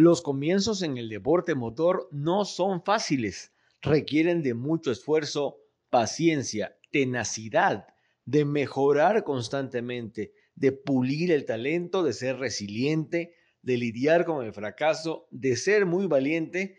Los comienzos en el deporte motor no son fáciles, requieren de mucho esfuerzo, paciencia, tenacidad, de mejorar constantemente, de pulir el talento, de ser resiliente, de lidiar con el fracaso, de ser muy valiente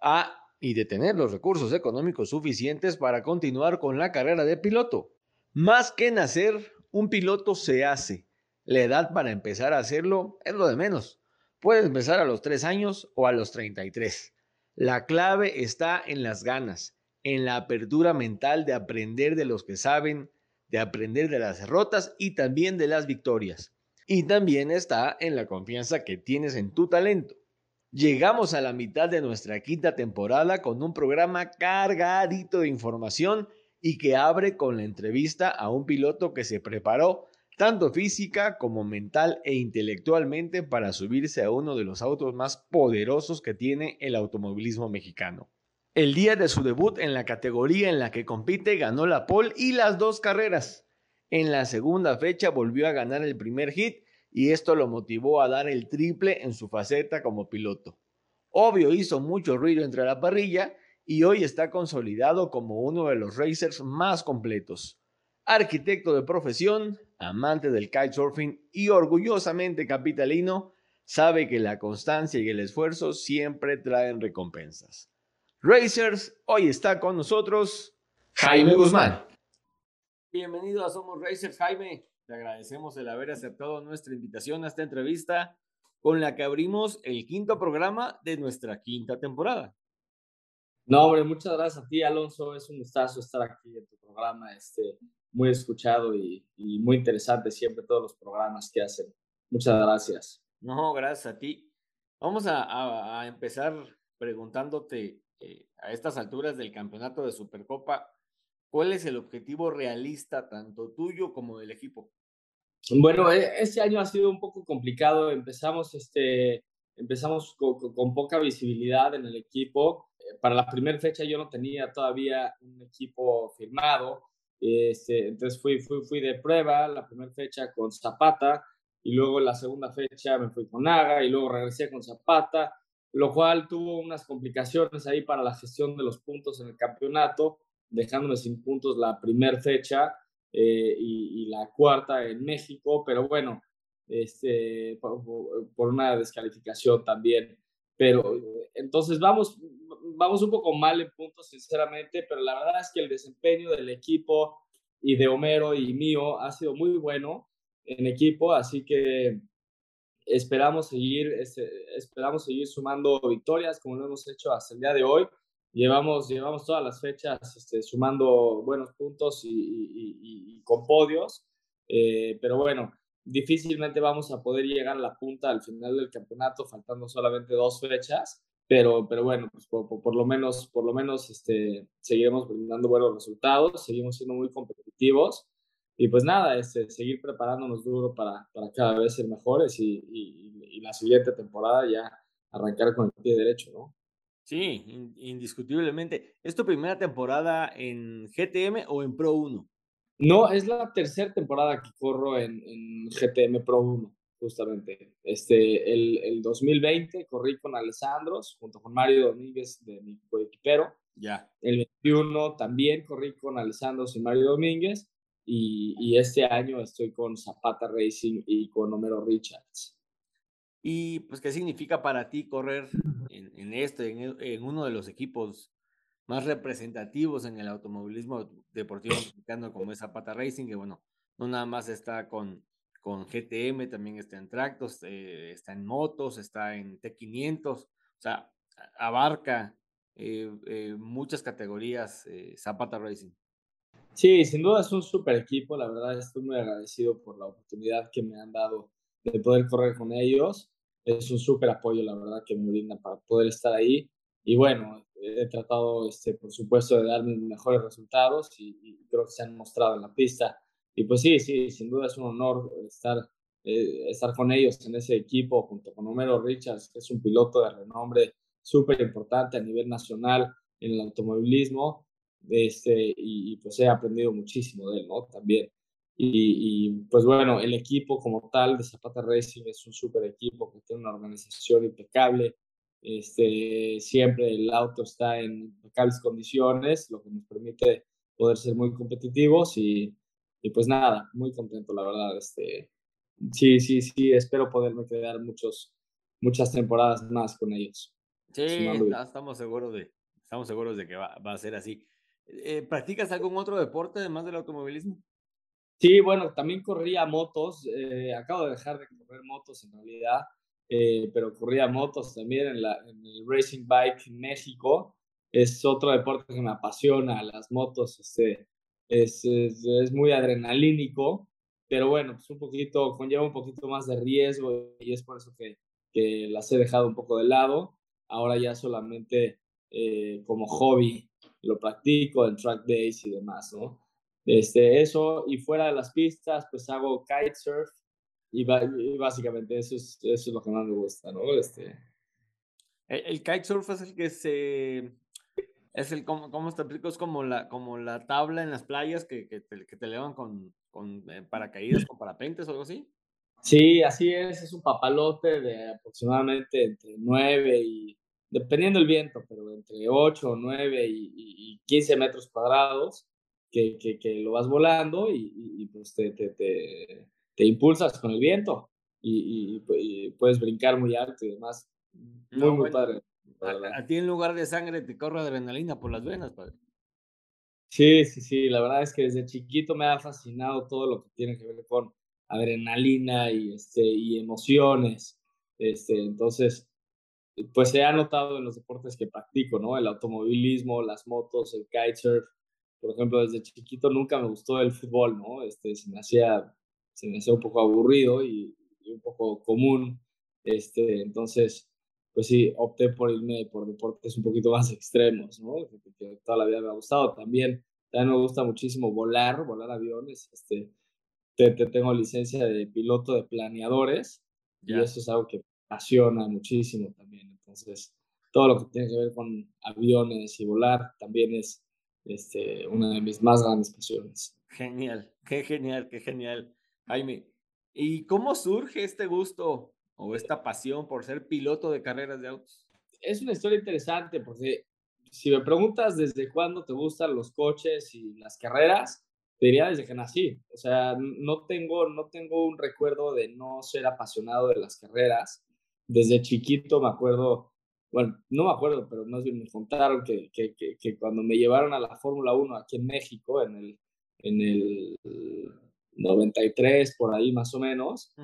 a, y de tener los recursos económicos suficientes para continuar con la carrera de piloto. Más que nacer, un piloto se hace. La edad para empezar a hacerlo es lo de menos. Puedes empezar a los 3 años o a los 33. La clave está en las ganas, en la apertura mental de aprender de los que saben, de aprender de las derrotas y también de las victorias. Y también está en la confianza que tienes en tu talento. Llegamos a la mitad de nuestra quinta temporada con un programa cargadito de información y que abre con la entrevista a un piloto que se preparó tanto física como mental e intelectualmente para subirse a uno de los autos más poderosos que tiene el automovilismo mexicano. El día de su debut en la categoría en la que compite ganó la pole y las dos carreras. En la segunda fecha volvió a ganar el primer hit y esto lo motivó a dar el triple en su faceta como piloto. Obvio hizo mucho ruido entre la parrilla y hoy está consolidado como uno de los racers más completos. Arquitecto de profesión, amante del kitesurfing y orgullosamente capitalino, sabe que la constancia y el esfuerzo siempre traen recompensas. Racers, hoy está con nosotros Jaime Guzmán. Bienvenido a Somos Racers, Jaime. Te agradecemos el haber aceptado nuestra invitación a esta entrevista con la que abrimos el quinto programa de nuestra quinta temporada. No, hombre, muchas gracias a ti, Alonso. Es un gustazo estar aquí en tu programa. Este, muy escuchado y, muy interesante siempre todos los programas que hacen. Muchas gracias. No, gracias a ti. Vamos a, empezar preguntándote eh, a estas alturas del campeonato de Supercopa, ¿cuál es el objetivo realista tanto tuyo como del equipo? Bueno, e, este año ha sido un poco complicado. Empezamos, este, empezamos con, con poca visibilidad en el equipo. Eh, para la primera fecha yo no tenía todavía un equipo firmado este, entonces fui, fui, fui de prueba la primera fecha con Zapata y luego la segunda fecha me fui con Naga y luego regresé con Zapata, lo cual tuvo unas complicaciones ahí para la gestión de los puntos en el campeonato, dejándome sin puntos la primera fecha eh, y, la cuarta en México, pero bueno, este, por, por una descalificación también. Pero entonces vamos, vamos un poco mal en puntos, sinceramente, pero la verdad es que el desempeño del equipo y de Homero y mío ha sido muy bueno en equipo, así que esperamos seguir, este, esperamos seguir sumando victorias como lo hemos hecho hasta el día de hoy. Llevamos, llevamos todas las fechas este, sumando buenos puntos y, con podios, eh, pero bueno, difícilmente vamos a poder llegar a la punta al final del campeonato, faltando solamente dos fechas pero, pero bueno, pues por, lo menos, por lo menos este, seguiremos brindando buenos resultados, seguimos siendo muy competitivos y pues nada, este, seguir preparándonos duro para, para cada vez ser mejores y, y, la siguiente temporada ya arrancar con el pie derecho, ¿no? Sí, indiscutiblemente. ¿Es tu primera temporada en GTM o en Pro 1? No, es la tercera temporada que corro en, en GTM Pro 1 justamente. Este, el, el 2020 corrí con Alessandros junto con Mario Domínguez de mi coequipero. Ya. El 21 también corrí con Alessandros y Mario Domínguez. Y, y, este año estoy con Zapata Racing y con Homero Richards. ¿Y pues qué significa para ti correr en, en este, en, en, uno de los equipos más representativos en el automovilismo deportivo mexicano como es Zapata Racing? Que bueno, no nada más está con, con GTM, también está en tractos, eh, está en motos, está en T500, o sea, abarca eh, eh, muchas categorías Zapata Racing. Sí, sin duda es un super equipo, la verdad estoy muy agradecido por la oportunidad que me han dado de poder correr con ellos. Es un súper apoyo, la verdad, que me brinda para poder estar ahí. Y bueno, he tratado, este, por supuesto, de dar mis mejores resultados y, creo que se han mostrado en la pista. Y pues sí, sí, sin duda es un honor estar, eh, estar con ellos en ese equipo junto con Homero Richards, que es un piloto de renombre súper importante a nivel nacional en el automovilismo. Este, y, pues he aprendido muchísimo de él, ¿no? También. Y, pues bueno, el equipo como tal de Zapata Racing es un súper equipo que tiene una organización impecable. Este, siempre el auto está en impecables condiciones, lo que nos permite poder ser muy competitivos y, y pues nada, muy contento, la verdad. Este, sí, sí, sí, espero poderme quedar muchos, muchas temporadas más con ellos. Sí, estamos seguros de, estamos seguros de que va, va a ser así. Eh, ¿Practicas algún otro deporte además del automovilismo? Sí, bueno, también corría motos. Eh, acabo de dejar de correr motos en realidad, eh, pero corría motos también en, la, en el Racing Bike México. Es otro deporte que me apasiona, las motos. Este, es, es, muy adrenalínico, pero bueno, pues un poquito, conlleva un poquito más de riesgo y es por eso que, que las he dejado un poco de lado. Ahora ya solamente como hobby lo practico en track days y demás, ¿no? Este, eso, y fuera de las pistas, pues hago kitesurf y, y básicamente eso es, eso es lo que más me gusta, ¿no? Este... El, el kitesurf es el que se... Es el, ¿cómo, cómo te explico? Es como la, como la tabla en las playas que, que, te, que te elevan con, con eh, paracaídas, con parapentes o algo así. Sí, así es, es un papalote de aproximadamente entre 9 y dependiendo del viento, pero entre 8, 9 y, y 15 metros cuadrados, que, que, que, lo vas volando y, y pues te, te, te, te, impulsas con el viento y, puedes brincar muy alto y demás. Muy, muy padre. A, ti en lugar de sangre te corre adrenalina por las venas, padre. Sí, sí, sí, la verdad es que desde chiquito me ha fascinado todo lo que tiene que ver con adrenalina y, este, y emociones. Este, entonces, pues se ha notado en los deportes que practico, ¿no? El automovilismo, las motos, el kitesurf. Por ejemplo, desde chiquito nunca me gustó el fútbol, ¿no? Este, se me hacía, se me hacía un poco aburrido y, un poco común. Este, entonces, pues sí, opté por irme por deportes un poquito más extremos, ¿no? Que, toda la vida me ha gustado. También, también me gusta muchísimo volar, volar aviones. Este, te, tengo licencia de piloto de planeadores y eso es algo que apasiona muchísimo también. Entonces, todo lo que tiene que ver con aviones y volar también es este, una de mis más grandes pasiones. Genial, qué genial, qué genial. Jaime, ¿y cómo surge este gusto o esta pasión por ser piloto de carreras de autos? Es una historia interesante porque si me preguntas desde cuándo te gustan los coches y las carreras, te diría desde que nací. O sea, no tengo, no tengo un recuerdo de no ser apasionado de las carreras desde chiquito me acuerdo, bueno, no me acuerdo, pero más bien me contaron que, que, que, cuando me llevaron a la Fórmula 1 aquí en México, en el, en el 93, por ahí más o menos,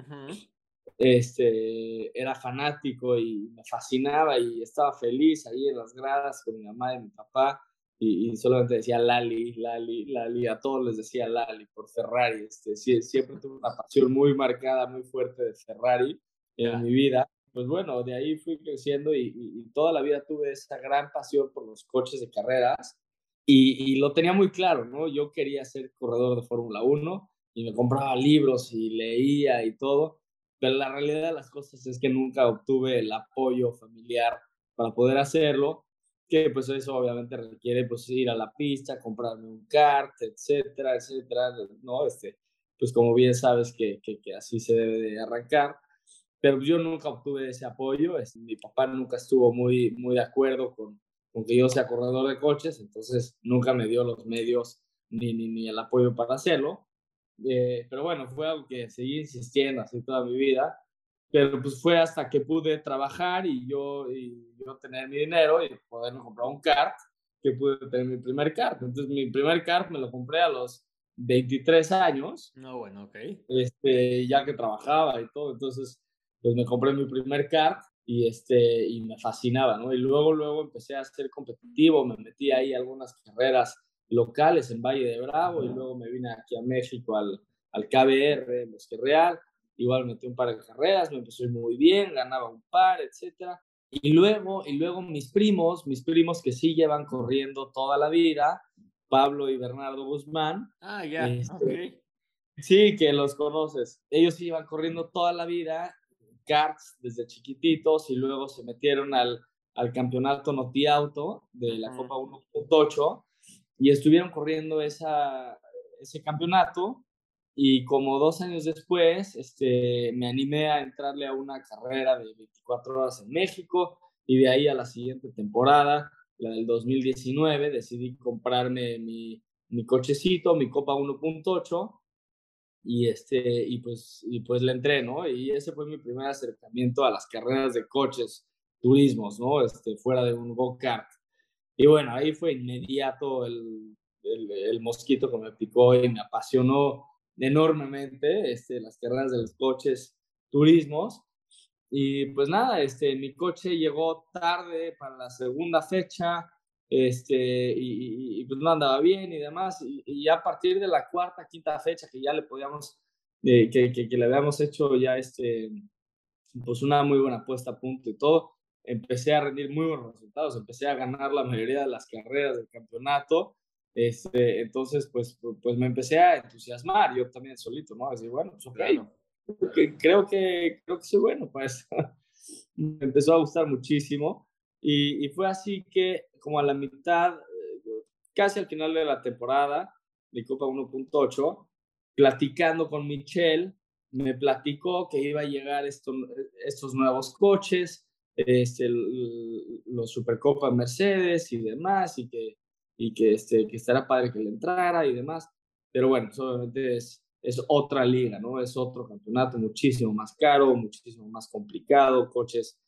este, era fanático y me fascinaba y estaba feliz ahí en las gradas con mi mamá y mi papá. Y, y, solamente decía Lali, Lali, Lali, a todos les decía Lali por Ferrari. Este, siempre tuve una pasión muy marcada, muy fuerte de Ferrari en mi vida pues bueno, de ahí fui creciendo y, toda la vida tuve esa gran pasión por los coches de carreras y, lo tenía muy claro, ¿no? Yo quería ser corredor de Fórmula 1 y me compraba libros y leía y todo, pero la realidad de las cosas es que nunca obtuve el apoyo familiar para poder hacerlo, que pues eso obviamente requiere pues ir a la pista, comprarme un kart, etcétera, etcétera, ¿no? Este, pues como bien sabes que, que, así se debe de arrancar pero yo nunca obtuve ese apoyo. Mi papá nunca estuvo muy, muy de acuerdo con, con que yo sea corredor de coches, entonces nunca me dio los medios ni, ni, ni el apoyo para hacerlo. Eh, pero bueno, fue algo que seguí insistiendo así toda mi vida. Pero pues fue hasta que pude trabajar y yo, y yo tener mi dinero y poderme comprar un kart que pude tener mi primer kart. Entonces mi primer kart me lo compré a los 23 años. No, bueno, ok. Este, ya que trabajaba y todo. Entonces pues me compré mi primer kart y, este, y me fascinaba, ¿no? Y luego, luego empecé a ser competitivo, me metí ahí algunas carreras locales en Valle de Bravo y luego me vine aquí a México al, al KBR, Bosque Real. Igual metí un par de carreras, me empezó muy bien, ganaba un par, etcétera. Y luego, y luego mis primos, mis primos que sí llevan corriendo toda la vida, Pablo y Bernardo Guzmán. Ah, ya, este, Sí, que los conoces. Ellos iban corriendo toda la vida, karts desde chiquititos, y luego se metieron al, al campeonato Noti Auto de la Copa 1.8 y estuvieron corriendo esa, ese campeonato y como dos años después este, me animé a entrarle a una carrera de 24 horas en México y de ahí a la siguiente temporada, la del 2019, decidí comprarme mi, mi cochecito, mi Copa 1.8 y, este, y, pues, y pues le entré, ¿no? Y ese fue mi primer acercamiento a las carreras de coches, turismos, ¿no? Este, fuera de un go-kart. Y bueno, ahí fue inmediato el, el, el mosquito que me picó y me apasionó enormemente este, las carreras de los coches turismos. Y pues nada, este, mi coche llegó tarde para la segunda fecha este, y, pues no andaba bien y demás. Y, ya a partir de la cuarta, quinta fecha que ya le podíamos, eh, que, que, que, le habíamos hecho ya este, pues una muy buena puesta a punto y todo, empecé a rendir muy buenos resultados, empecé a ganar la mayoría de las carreras del campeonato este, entonces, pues, pues me empecé a entusiasmar, yo también solito, ¿no? Decir, bueno, pues ok, creo, que, creo que soy bueno pues me empezó a gustar muchísimo y, y, fue así que como a la mitad, casi al final de la temporada de Copa 1.8, platicando con Michelle, me platicó que iba a llegar estos, estos nuevos coches, este, los Supercopa Mercedes y demás, y que y que, este, que estará padre que le entrara y demás. Pero bueno, pues, obviamente es, es otra liga, ¿no? Es otro campeonato muchísimo más caro, muchísimo más complicado, coches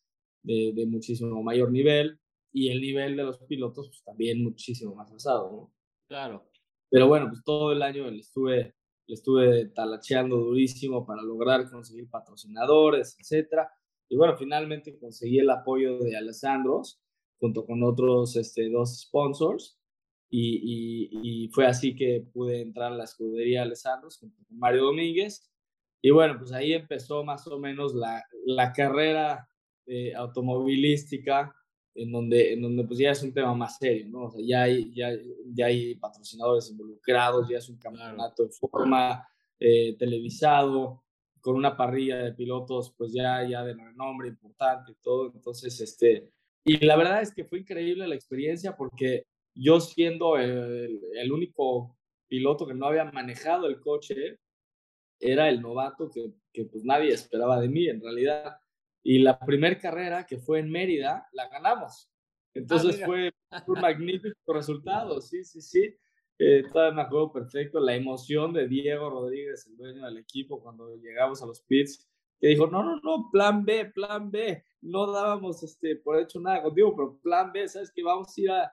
de, de muchísimo mayor nivel y el nivel de los pilotos pues también muchísimo más alzado, ¿no? Claro. Pero bueno, pues todo el año le estuve, le estuve talacheando durísimo para lograr conseguir patrocinadores, etcétera. Y bueno, finalmente conseguí el apoyo de Alessandros junto con otros este, dos sponsors y, y, fue así que pude entrar a la escudería Alessandros con Mario Domínguez. Y bueno, pues ahí empezó más o menos la, la carrera eh, automovilística, en donde, en donde pues ya es un tema más serio, ¿no? O sea, ya hay, ya, ya hay patrocinadores involucrados, ya es un campeonato de forma eh, televisado, con una parrilla de pilotos, pues ya, ya de renombre importante y todo. Entonces, este, y la verdad es que fue increíble la experiencia porque yo siendo el, el, único piloto que no había manejado el coche, era el novato que, que, pues nadie esperaba de mí en realidad. Y la primera carrera que fue en Mérida, la ganamos. Entonces ah, fue un magnífico resultado, sí, sí, sí. Eh, todavía me acuerdo perfecto la emoción de Diego Rodríguez, el dueño del equipo, cuando llegamos a los pits, que dijo, no, no, no, plan B, plan B. No dábamos este, por hecho nada contigo, pero plan B, ¿sabes que Vamos a ir a,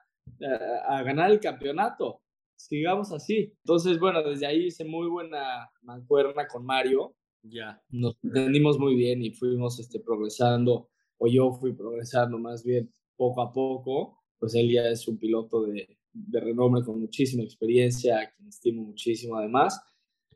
a, ganar el campeonato. Sigamos así. Entonces, bueno, desde ahí hice muy buena mancuerna con Mario. Ya. Nos entendimos muy bien y fuimos este, progresando, o yo fui progresando más bien poco a poco. Pues él ya es un piloto de, de renombre con muchísima experiencia, a quien estimo muchísimo además.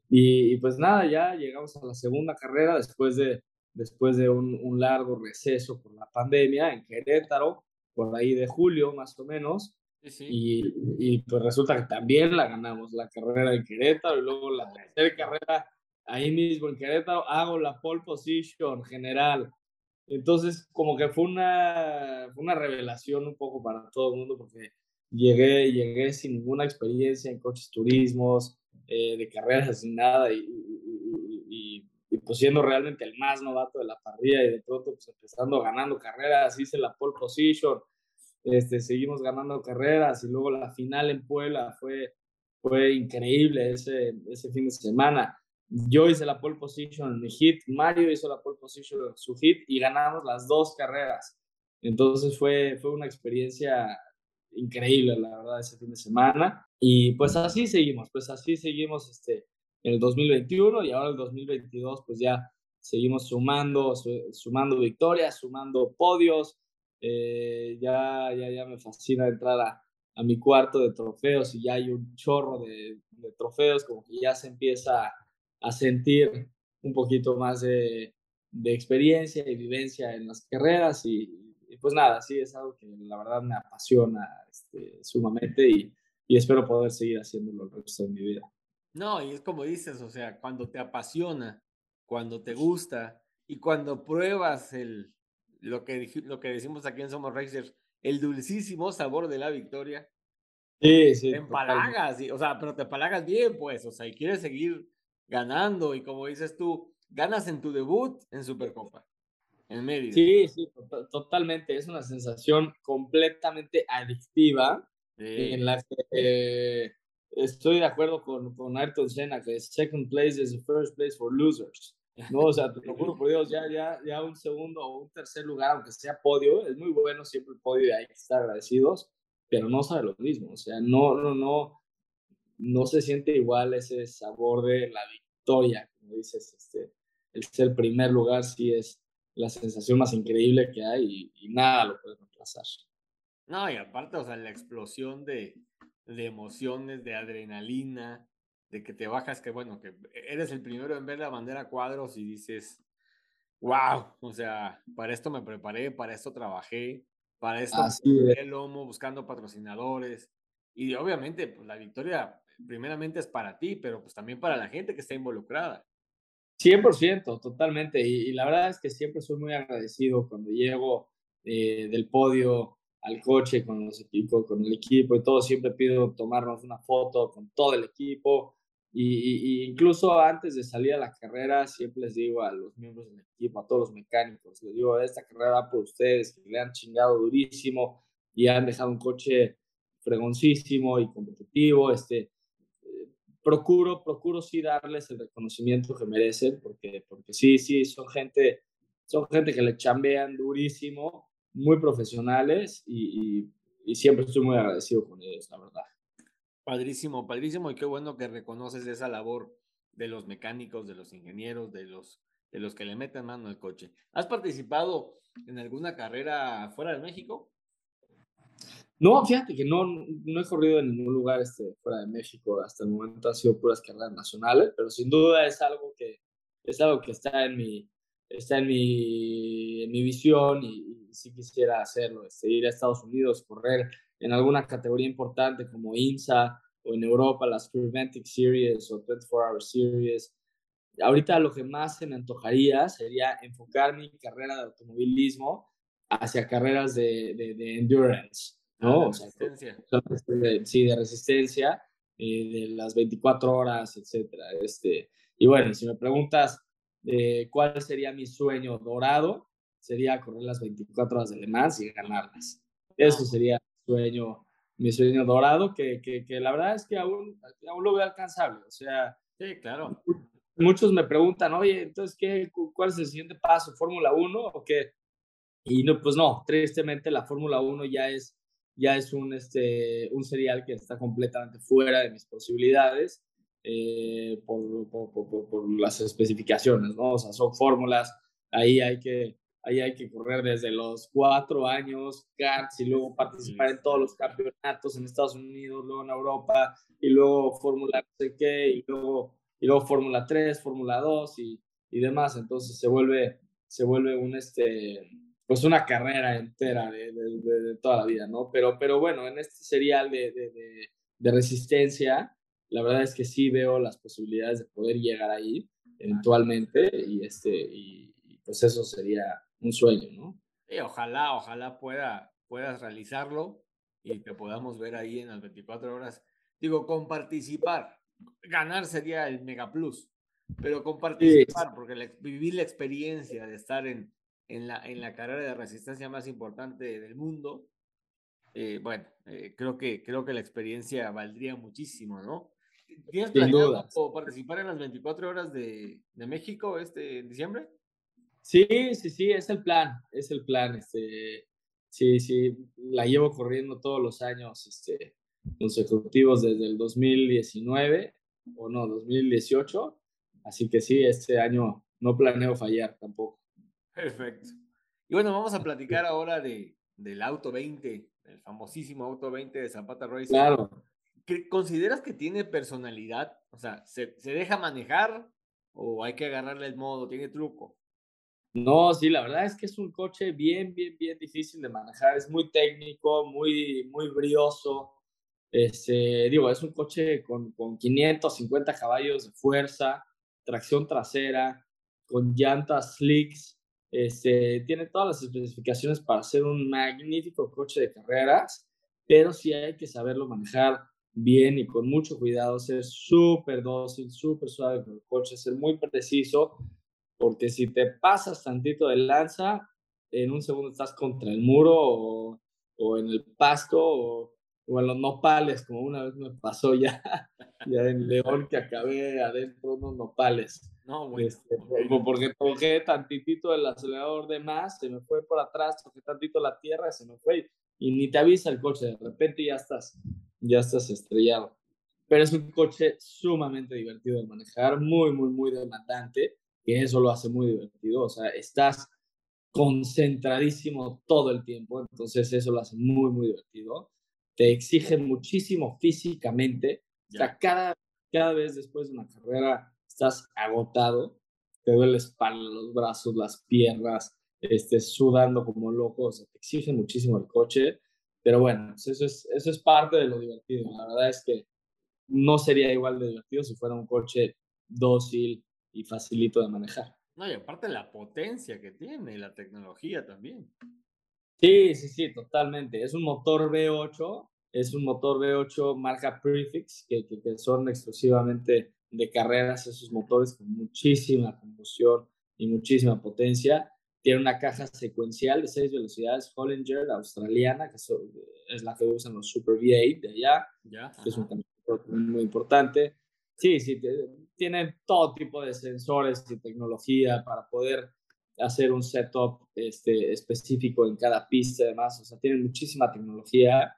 Y, pues nada, ya llegamos a la segunda carrera después de, después de un, un largo receso por la pandemia en Querétaro, por ahí de julio más o menos. Y, y, pues resulta que también la ganamos, la carrera en Querétaro y luego la tercera carrera ahí mismo en Querétaro hago la pole position general. Entonces como que fue una, una revelación un poco para todo el mundo porque llegué, llegué sin ninguna experiencia en coches turismos, eh, de carreras, sin nada y, y, y, pues siendo realmente el más novato de la parrilla y de pronto pues empezando ganando carreras, hice la pole position este, seguimos ganando carreras y luego la final en Puebla fue, fue increíble ese, ese fin de semana. Yo hice la pole position en mi hit, Mario hizo la pole position en su hit y ganamos las dos carreras. Entonces fue, fue una experiencia increíble, la verdad, ese fin de semana. Y pues así seguimos, pues así seguimos este, en el 2021 y ahora el 2022 pues ya seguimos sumando, sumando victorias, sumando podios, eh, ya, ya, ya me fascina entrar a, a mi cuarto de trofeos y ya hay un chorro de, trofeos, como que ya se empieza a sentir un poquito más de, experiencia y vivencia en las carreras y, pues nada, sí, es algo que la verdad me apasiona este, sumamente y, y espero poder seguir haciéndolo el resto de mi vida. No, y es como dices, o sea, cuando te apasiona, cuando te gusta y cuando pruebas el, lo, que, lo que decimos aquí en Somos Racers, el dulcísimo sabor de la victoria. Sí, sí. Te empalagas, o sea, pero te empalagas bien, pues, o sea, y quieres seguir ganando y como dices tú, ganas en tu debut en Supercopa, en medio. Sí, sí, totalmente. Es una sensación completamente adictiva en la que eh, estoy de acuerdo con, con Ayrton Senna, que second place is the first place for losers. No, o sea, te lo juro por Dios, ya, ya, ya un segundo o un tercer lugar, aunque sea podio, es muy bueno siempre el podio y hay que estar agradecidos, pero no sabe lo mismo, o sea, no, no, no, no se siente igual ese sabor de la victoria, como dices, este, el ser primer lugar sí es la sensación más increíble que hay y, nada lo puede reemplazar. No, y aparte, o sea, la explosión de, de emociones, de adrenalina, de que te bajas, que bueno, que eres el primero en ver la bandera cuadros y dices, wow, o sea, para esto me preparé, para esto trabajé, para esto el lomo buscando patrocinadores y obviamente pues la victoria primeramente es para ti, pero pues también para la gente que está involucrada. 100%, totalmente. Y, la verdad es que siempre soy muy agradecido cuando llego eh, del podio al coche con los equipos, con el equipo y todo. Siempre pido tomarnos una foto con todo el equipo. Y, incluso antes de salir a la carrera, siempre les digo a los miembros del equipo, a todos los mecánicos, les digo, esta carrera va por ustedes, que le han chingado durísimo y han dejado un coche fregoncísimo y competitivo. Este, procuro, procuro sí darles el reconocimiento que merecen, porque, porque sí, sí, son gente, son gente que le chambean durísimo, muy profesionales y, y siempre estoy muy agradecido con ellos, la verdad. Padrísimo, padrísimo y qué bueno que reconoces esa labor de los mecánicos, de los ingenieros, de los, de los que le meten mano al coche. ¿Has participado en alguna carrera fuera de México? No, fíjate que no, no he corrido en ningún lugar este, fuera de México. Hasta el momento han sido puras carreras nacionales, pero sin duda es algo que, es algo que está en mi, está en mi, en mi visión y, y sí quisiera hacerlo, este, ir a Estados Unidos, correr en alguna categoría importante como INSA o en Europa las Preventic Series o 24 Hour Series. Ahorita lo que más me antojaría sería enfocar mi carrera de automovilismo hacia carreras de, de, endurance, ¿no? Resistencia. sí, de resistencia, eh, de las 24 horas, etcétera. Este, y bueno, si me preguntas eh, cuál sería mi sueño dorado, sería correr las 24 horas de Le Mans y ganarlas. Eso sería sueño, mi sueño dorado, que, que, que la verdad es que aún, aún lo veo alcanzable. O sea, sí, claro. Muchos me preguntan, oye, entonces, ¿qué, ¿cuál es el siguiente paso? ¿Fórmula 1 o qué? Y no, pues no, tristemente la Fórmula 1 ya es, ya es un, este, un serial que está completamente fuera de mis posibilidades eh, por, por, por, por, las especificaciones, ¿no? O sea, son fórmulas, ahí hay que, Ahí hay que correr desde los cuatro años, karts, y luego participar en todos los campeonatos en Estados Unidos, luego en Europa, y luego Fórmula no sé qué, y luego, y luego Fórmula 3, Fórmula 2 y, y, demás. Entonces se vuelve, se vuelve un, este, pues una carrera entera de, de, de, toda la vida, ¿no? Pero, pero bueno, en este serial de, de resistencia, la verdad es que sí veo las posibilidades de poder llegar ahí eventualmente y, este, y, y pues eso sería un sueño, ¿no? Sí, ojalá, ojalá pueda, puedas realizarlo y que podamos ver ahí en las 24 horas. Digo, con participar, ganar sería el mega plus, pero con participar, porque vivir la experiencia de estar en, en, la, en la carrera de resistencia más importante del mundo, eh, bueno, eh, creo, que, creo que la experiencia valdría muchísimo, ¿no? ¿Tienes planeado participar en las 24 horas de, de México este diciembre? Sí, sí, sí, es el plan, es el plan. Este, sí, sí, la llevo corriendo todos los años este, consecutivos desde el 2019 o no, 2018. Así que sí, este año no planeo fallar tampoco. Perfecto. Y bueno, vamos a platicar ahora de, del Auto 20 el famosísimo Auto 20 de Zapata Racing. Claro. ¿Consideras que tiene personalidad? O sea, ¿se, ¿se, deja manejar o hay que agarrarle el modo? ¿Tiene truco? No, sí, la verdad es que es un coche bien, bien, bien difícil de manejar. Es muy técnico, muy, muy brioso. Este, digo, es un coche con, con 550 caballos de fuerza, tracción trasera, con llantas slicks. Este, tiene todas las especificaciones para ser un magnífico coche de carreras, pero sí hay que saberlo manejar bien y con mucho cuidado, ser súper dócil, súper suave con el coche, ser muy preciso porque si te pasas tantito de lanza, en un segundo estás contra el muro o, en el pasto o, o, en los nopales, como una vez me pasó ya, ya en León que acabé adentro unos nopales. No, bueno, este, Porque toqué tantitito el acelerador de más, se me fue por atrás, toqué tantito la tierra, se me fue y ni te avisa el coche, de repente ya estás, ya estás estrellado. Pero es un coche sumamente divertido de manejar, muy, muy, muy demandante que eso lo hace muy divertido, o sea, estás concentradísimo todo el tiempo, entonces eso lo hace muy, muy divertido. Te exige muchísimo físicamente, o sea, cada, cada vez después de una carrera estás agotado, te duele la espalda, los brazos, las piernas, estés sudando como loco, o sea, te exige muchísimo el coche, pero bueno, pues eso es, eso es parte de lo divertido. La verdad es que no sería igual de divertido si fuera un coche dócil, y facilito de manejar. No, y aparte la potencia que tiene, la tecnología también. Sí, sí, sí, totalmente. Es un motor V8, es un motor V8 marca Prefix, que, que, son exclusivamente de carreras esos motores con muchísima combustión y muchísima potencia. Tiene una caja secuencial de seis velocidades Hollinger australiana, que es la que usan los Super V8 de allá, que es un muy importante. Sí, sí, tienen todo tipo de sensores y tecnología para poder hacer un setup este, específico en cada pista y demás. O sea, tienen muchísima tecnología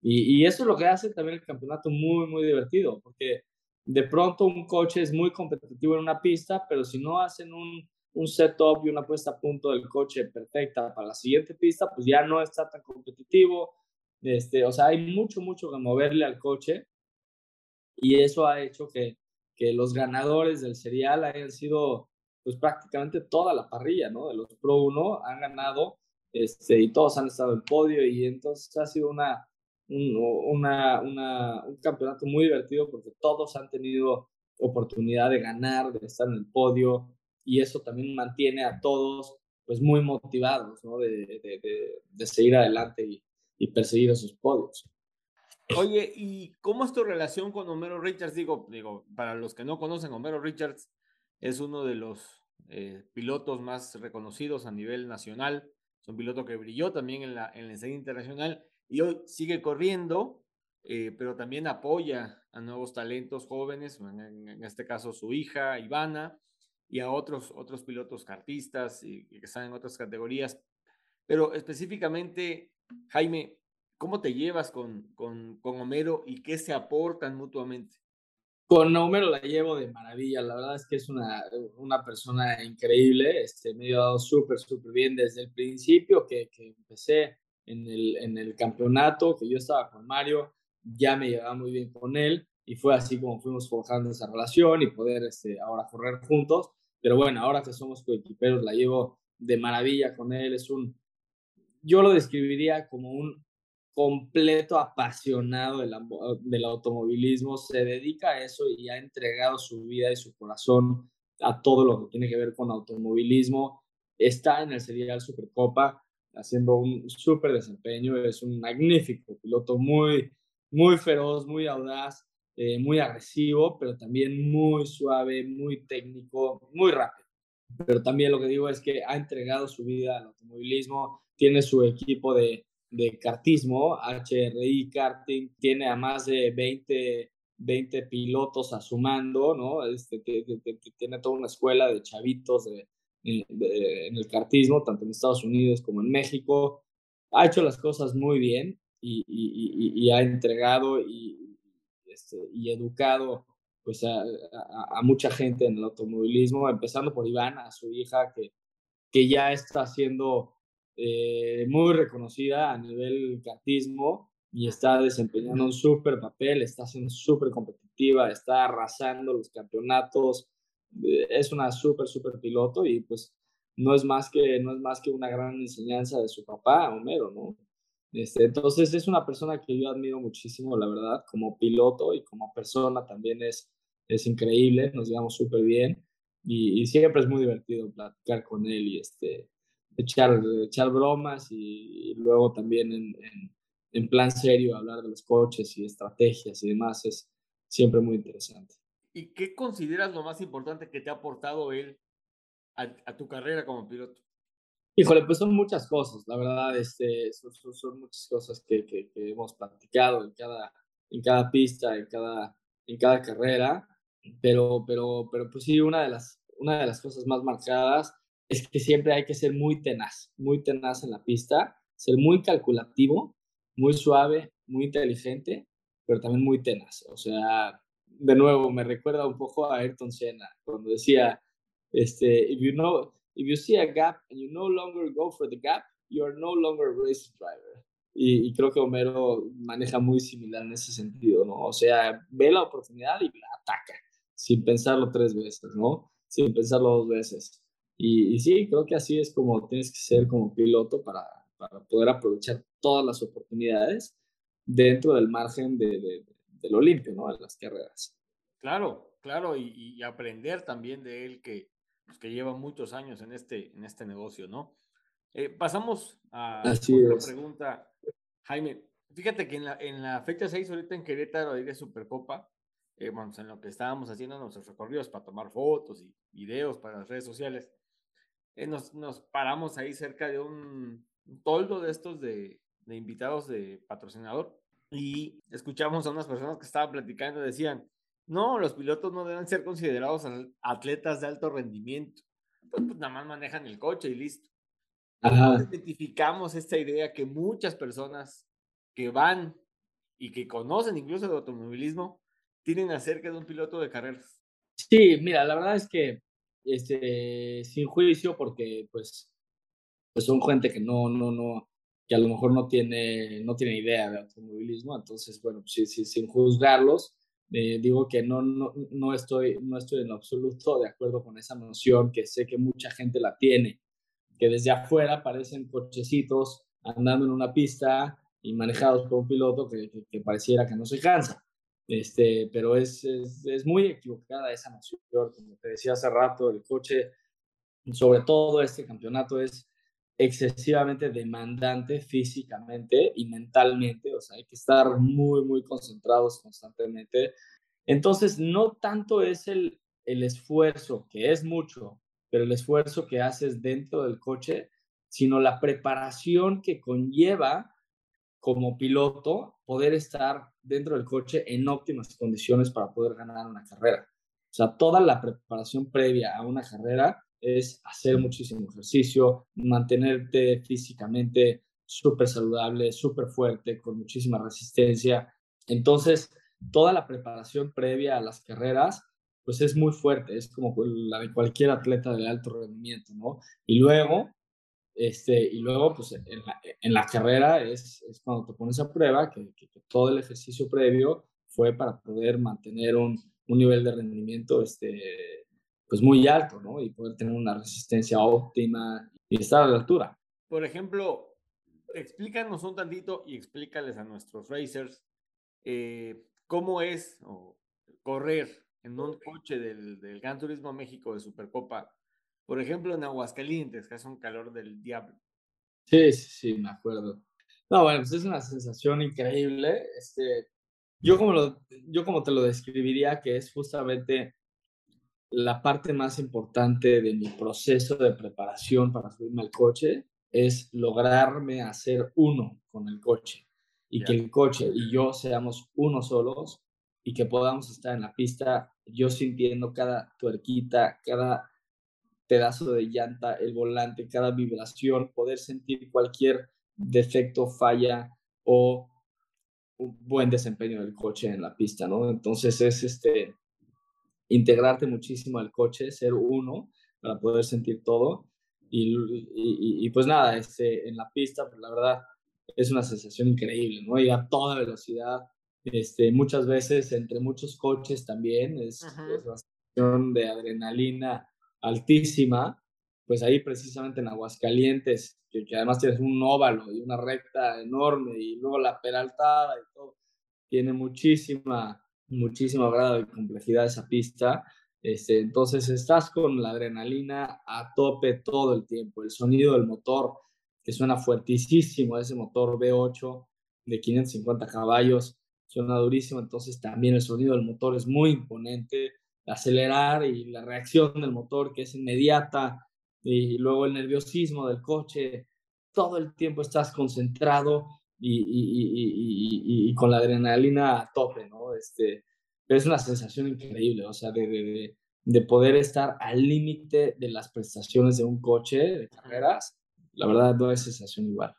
y, y, eso es lo que hace también el campeonato muy, muy divertido, porque de pronto un coche es muy competitivo en una pista, pero si no hacen un, un setup y una puesta a punto del coche perfecta para la siguiente pista, pues ya no está tan competitivo. Este, o sea, hay mucho, mucho que moverle al coche y eso ha hecho que, que los ganadores del serial hayan sido pues prácticamente toda la parrilla, ¿no? De los Pro 1 han ganado este, y todos han estado en podio y entonces ha sido una, un, una, una, un campeonato muy divertido porque todos han tenido oportunidad de ganar, de estar en el podio y eso también mantiene a todos pues muy motivados, ¿no? De, de, de, seguir adelante y, y perseguir esos podios. Oye, ¿y cómo es tu relación con Homero Richards? Digo, digo, para los que no conocen, Homero Richards es uno de los eh, pilotos más reconocidos a nivel nacional. Es un piloto que brilló también en la, en la escena internacional y hoy sigue corriendo, eh, pero también apoya a nuevos talentos jóvenes, en, este caso su hija, Ivana, y a otros, otros pilotos cartistas y, que están en otras categorías. Pero específicamente, Jaime, ¿Cómo te llevas con, con, con, Homero y qué se aportan mutuamente? Con Homero la llevo de maravilla, la verdad es que es una, una persona increíble, este, me ha llevado súper, súper bien desde el principio que, que empecé en el, en el campeonato, que yo estaba con Mario, ya me llevaba muy bien con él y fue así como fuimos forjando esa relación y poder este, ahora correr juntos. Pero bueno, ahora que somos coequiperos, la llevo de maravilla con él. Es un, yo lo describiría como un completo apasionado del, del, automovilismo, se dedica a eso y ha entregado su vida y su corazón a todo lo que tiene que ver con automovilismo. Está en el Serial Supercopa haciendo un súper desempeño, es un magnífico piloto, muy, muy feroz, muy audaz, eh, muy agresivo, pero también muy suave, muy técnico, muy rápido. Pero también lo que digo es que ha entregado su vida al automovilismo, tiene su equipo de, de kartismo, HRI Karting, tiene a más de 20, 20 pilotos a su mando, ¿no? Este, tiene toda una escuela de chavitos de, de, en el kartismo, tanto en Estados Unidos como en México. Ha hecho las cosas muy bien y, y, y ha entregado y, este, y educado pues a, a, a, mucha gente en el automovilismo, empezando por Iván, a su hija, que, que ya está haciendo eh, muy reconocida a nivel cartismo y está desempeñando un súper papel, está siendo súper competitiva, está arrasando los campeonatos, eh, es una súper, súper piloto y pues no es, más que, no es más que una gran enseñanza de su papá, Homero, ¿no? Este, entonces es una persona que yo admiro muchísimo, la verdad, como piloto y como persona también es, es increíble, nos llevamos súper bien y, siempre es muy divertido platicar con él y este, echar, echar bromas y, luego también en, en, plan serio hablar de los coches y estrategias y demás es siempre muy interesante. ¿Y qué consideras lo más importante que te ha aportado él a, tu carrera como piloto? Híjole, pues son muchas cosas, la verdad, este, son, son, muchas cosas que, que, que, hemos practicado en cada, en cada pista, en cada, en cada carrera, pero, pero, pero pues sí, una de, las, una de las cosas más marcadas es que siempre hay que ser muy tenaz, muy tenaz en la pista, ser muy calculativo, muy suave, muy inteligente, pero también muy tenaz. O sea, de nuevo, me recuerda un poco a Ayrton Senna, cuando decía, este, if you know, if you see a gap and you no longer go for the gap, you are no longer a race driver. Y, creo que Homero maneja muy similar en ese sentido, ¿no? O sea, ve la oportunidad y la ataca, sin pensarlo tres veces, ¿no? Sin pensarlo dos veces. Y, y sí, creo que así es como tienes que ser como piloto para, para poder aprovechar todas las oportunidades dentro del margen de, de, del Olimpio, ¿no? En las carreras. Claro, claro, y, y aprender también de él que, pues, que lleva muchos años en este, en este negocio, ¿no? Eh, pasamos a otra pregunta. Jaime, fíjate que en la, en la fecha 6, ahorita en Querétaro, ahí de Supercopa, eh, bueno, en lo que estábamos haciendo nuestros recorridos para tomar fotos y videos para las redes sociales, eh, nos, nos, paramos ahí cerca de un, toldo de estos de, de invitados de patrocinador y escuchamos a unas personas que estaban platicando decían, no, los pilotos no deben ser considerados atletas de alto rendimiento. Pues, pues nada más manejan el coche y listo. Identificamos esta idea que muchas personas que van y que conocen incluso el automovilismo tienen acerca de un piloto de carreras. Sí, mira, la verdad es que este, sin juicio, porque pues, pues son gente que no, no, no, que a lo mejor no tiene, no tiene idea de automovilismo, entonces, bueno, sí, sí, sin juzgarlos, eh, digo que no, no, no, estoy, no estoy en absoluto de acuerdo con esa noción que sé que mucha gente la tiene, que desde afuera parecen cochecitos andando en una pista y manejados por un piloto que, que, pareciera que no se cansa. Este, pero es, es, es, muy equivocada esa noción. Como te decía hace rato, el coche, sobre todo este campeonato, es excesivamente demandante físicamente y mentalmente, o sea, hay que estar muy, muy concentrados constantemente. Entonces, no tanto es el, el esfuerzo, que es mucho, pero el esfuerzo que haces dentro del coche, sino la preparación que conlleva como piloto poder estar dentro del coche en óptimas condiciones para poder ganar una carrera. O sea, toda la preparación previa a una carrera es hacer muchísimo ejercicio, mantenerte físicamente súper saludable, súper fuerte, con muchísima resistencia. Entonces, toda la preparación previa a las carreras, pues es muy fuerte, es como la de cualquier atleta de alto rendimiento, ¿no? Y luego, este, y luego, pues en la, carrera es, es, cuando te pones a prueba que, que, todo el ejercicio previo fue para poder mantener un, un nivel de rendimiento este, pues muy alto, ¿no? Y poder tener una resistencia óptima y estar a la altura. Por ejemplo, explícanos un tantito y explícales a nuestros racers eh, cómo es correr en un coche del, del Gran Turismo México de Supercopa, por ejemplo, en Aguascalientes, que hace un calor del diablo. Sí, sí, sí, me acuerdo. No, bueno, pues es una sensación increíble. Este, yo, como lo, yo como te lo describiría, que es justamente la parte más importante de mi proceso de preparación para subirme al coche es lograrme hacer uno con el coche y que el coche y yo seamos uno solos y que podamos estar en la pista yo sintiendo cada tuerquita, cada pedazo de llanta, el volante, cada vibración, poder sentir cualquier defecto, falla o un buen desempeño del coche en la pista, ¿no? Entonces es este integrarte muchísimo al coche, ser uno para poder sentir todo. y, pues nada, este, en la pista, pues la verdad es una sensación increíble, ¿no? Y a toda velocidad, este, muchas veces entre muchos coches también, es, es una sensación de adrenalina altísima, pues ahí precisamente en Aguascalientes, que, que, además tienes un óvalo y una recta enorme y luego la peraltada y todo, tiene muchísima, muchísima grado de complejidad esa pista. Este, entonces estás con la adrenalina a tope todo el tiempo, el sonido del motor que suena fuertísimo, ese motor V8 de 550 caballos, suena durísimo, entonces también el sonido del motor es muy imponente, acelerar y la reacción del motor que es inmediata, y luego el nerviosismo del coche, todo el tiempo estás concentrado y, y, y, con la adrenalina a tope, ¿no? Este, es una sensación increíble, o sea, de, de, de poder estar al límite de las prestaciones de un coche de carreras, la verdad no es sensación igual.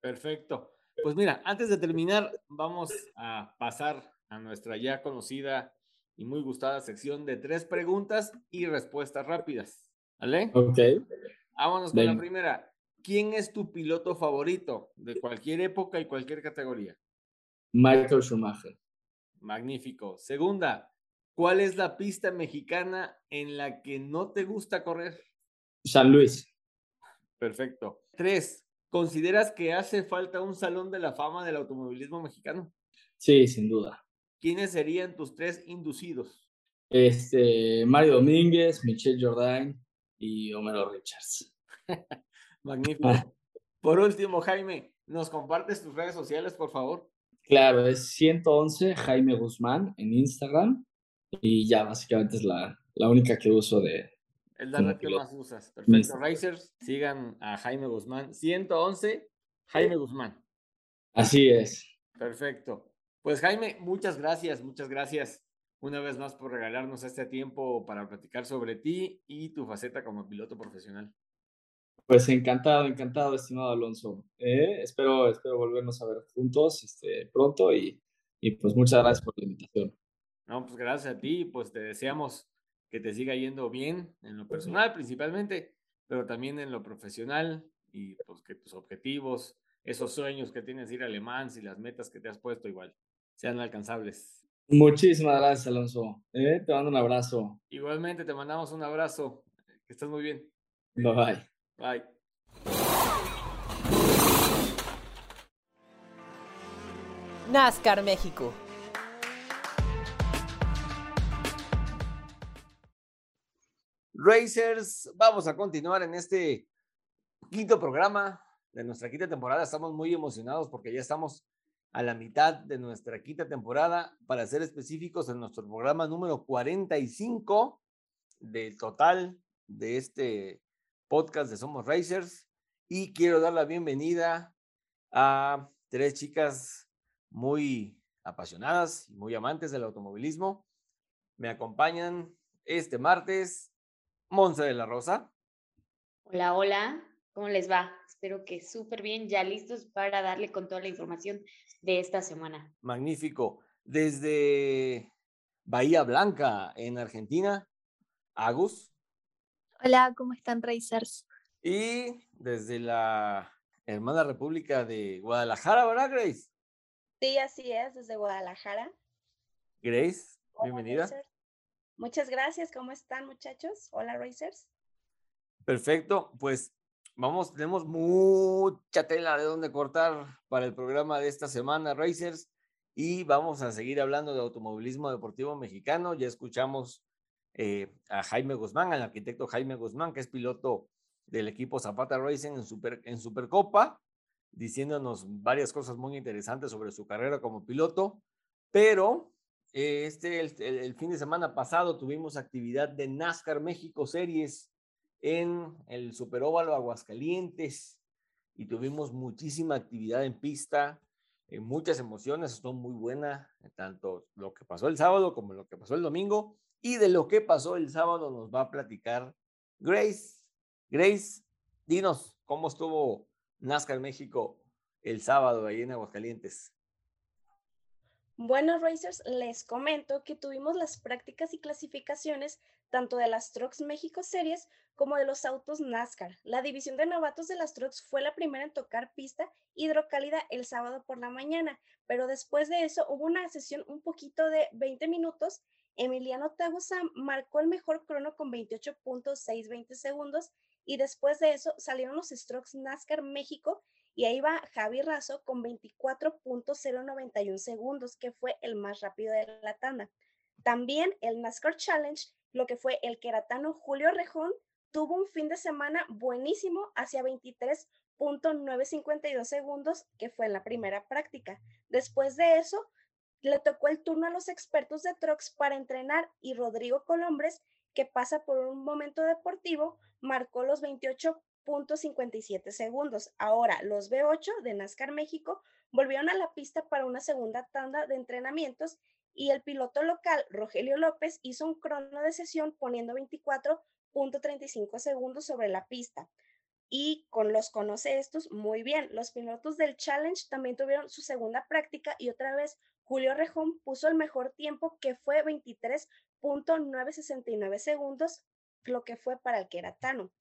Perfecto. Pues mira, antes de terminar, vamos a pasar a nuestra ya conocida y muy gustada sección de tres preguntas y respuestas rápidas. ¿Vale? Ok. Vámonos con la primera. ¿Quién es tu piloto favorito de cualquier época y cualquier categoría? Michael Schumacher. Magnífico. Segunda, ¿cuál es la pista mexicana en la que no te gusta correr? San Luis. Perfecto. Tres, ¿consideras que hace falta un salón de la fama del automovilismo mexicano? Sí, sin duda. ¿Quiénes serían tus tres inducidos? Este, Mario Domínguez, Michelle Jordain y Homero Richards. Magnífico. Por último, Jaime, ¿nos compartes tus redes sociales, por favor? Claro, es 111 Jaime Guzmán en Instagram y ya básicamente es la, la única que uso de... El la que más usas. Perfecto. Racers, sigan a Jaime Guzmán. 111 Jaime Guzmán. Así es. Perfecto. Pues Jaime, muchas gracias, muchas gracias una vez más por regalarnos este tiempo para platicar sobre ti y tu faceta como piloto profesional. Pues encantado, encantado, estimado Alonso. Eh, espero, espero volvernos a ver juntos este, pronto y, y pues muchas gracias por la invitación. No, pues gracias a ti, pues te deseamos que te siga yendo bien en lo personal principalmente, pero también en lo profesional y pues que tus objetivos, esos sueños que tienes de ir a Alemán y las metas que te has puesto igual sean alcanzables. Muchísimas gracias, Alonso. Eh, te mando un abrazo. Igualmente, te mandamos un abrazo. Que estés muy bien. Bye bye. Bye. NASCAR México. Racers, vamos a continuar en este quinto programa de nuestra quinta temporada. Estamos muy emocionados porque ya estamos a la mitad de nuestra quinta temporada, para ser específicos, en nuestro programa número 45 del total de este podcast de Somos Racers. Y quiero dar la bienvenida a tres chicas muy apasionadas y muy amantes del automovilismo. Me acompañan este martes Monse de la Rosa. Hola, hola, ¿cómo les va? Espero que súper bien, ya listos para darle con toda la información de esta semana. Magnífico. Desde Bahía Blanca, en Argentina, Agus. Hola, ¿cómo están, Racers? Y desde la hermana República de Guadalajara, ¿verdad, Grace? Sí, así es, desde Guadalajara. Grace, bienvenida. Muchas gracias, ¿cómo están, muchachos? Hola, Racers. Perfecto, pues Vamos, tenemos mucha tela de dónde cortar para el programa de esta semana, Racers, y vamos a seguir hablando de automovilismo deportivo mexicano. Ya escuchamos eh, a Jaime Guzmán, al arquitecto Jaime Guzmán, que es piloto del equipo Zapata Racing en, Super, en Supercopa, diciéndonos varias cosas muy interesantes sobre su carrera como piloto, pero eh, este, el fin de semana pasado tuvimos actividad de NASCAR México Series en el Superóvalo Aguascalientes y tuvimos muchísima actividad en pista, eh, muchas emociones, estuvo muy buena, tanto lo que pasó el sábado como lo que pasó el domingo. Y de lo que pasó el sábado nos va a platicar Grace. Grace, dinos, ¿cómo estuvo NASCAR México el sábado ahí en Aguascalientes? Bueno, Racers, les comento que tuvimos las prácticas y clasificaciones tanto de las Trucks México Series como de los autos NASCAR. La división de novatos de las Trucks fue la primera en tocar pista hidrocálida el sábado por la mañana, pero después de eso hubo una sesión un poquito de 20 minutos. Emiliano Tagusa marcó el mejor crono con 28.620 segundos y después de eso salieron los Strokes NASCAR México y ahí va Javi Razo con 24.091 segundos, que fue el más rápido de la tanda. También el NASCAR Challenge, lo que fue el queratano Julio Rejón, tuvo un fin de semana buenísimo hacia 23.952 segundos, que fue en la primera práctica. Después de eso, le tocó el turno a los expertos de trucks para entrenar y Rodrigo Colombres, que pasa por un momento deportivo, marcó los 28.57 segundos. Ahora, los B8 de NASCAR México volvieron a la pista para una segunda tanda de entrenamientos y el piloto local, Rogelio López, hizo un crono de sesión poniendo 24.35 segundos sobre la pista. Y con los conoce estos muy bien. Los pilotos del Challenge también tuvieron su segunda práctica y otra vez Julio Rejón puso el mejor tiempo que fue 23.969 segundos, lo que fue para el queratano.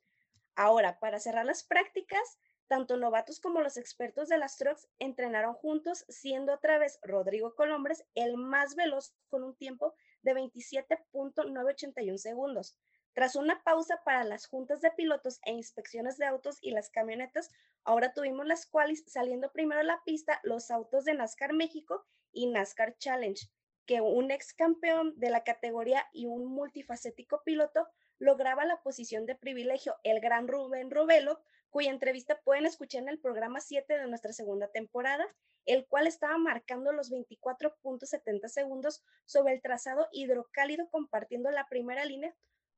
Ahora, para cerrar las prácticas, tanto novatos como los expertos de las trucks entrenaron juntos, siendo otra vez Rodrigo Colombres el más veloz con un tiempo de 27.981 segundos. Tras una pausa para las juntas de pilotos e inspecciones de autos y las camionetas, ahora tuvimos las cuales saliendo primero a la pista los autos de NASCAR México y NASCAR Challenge, que un ex campeón de la categoría y un multifacético piloto lograba la posición de privilegio, el gran Rubén Robelo, cuya entrevista pueden escuchar en el programa 7 de nuestra segunda temporada, el cual estaba marcando los 24.70 segundos sobre el trazado hidrocálido compartiendo la primera línea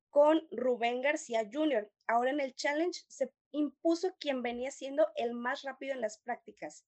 con Rubén García Jr. Ahora en el challenge se impuso quien venía siendo el más rápido en las prácticas.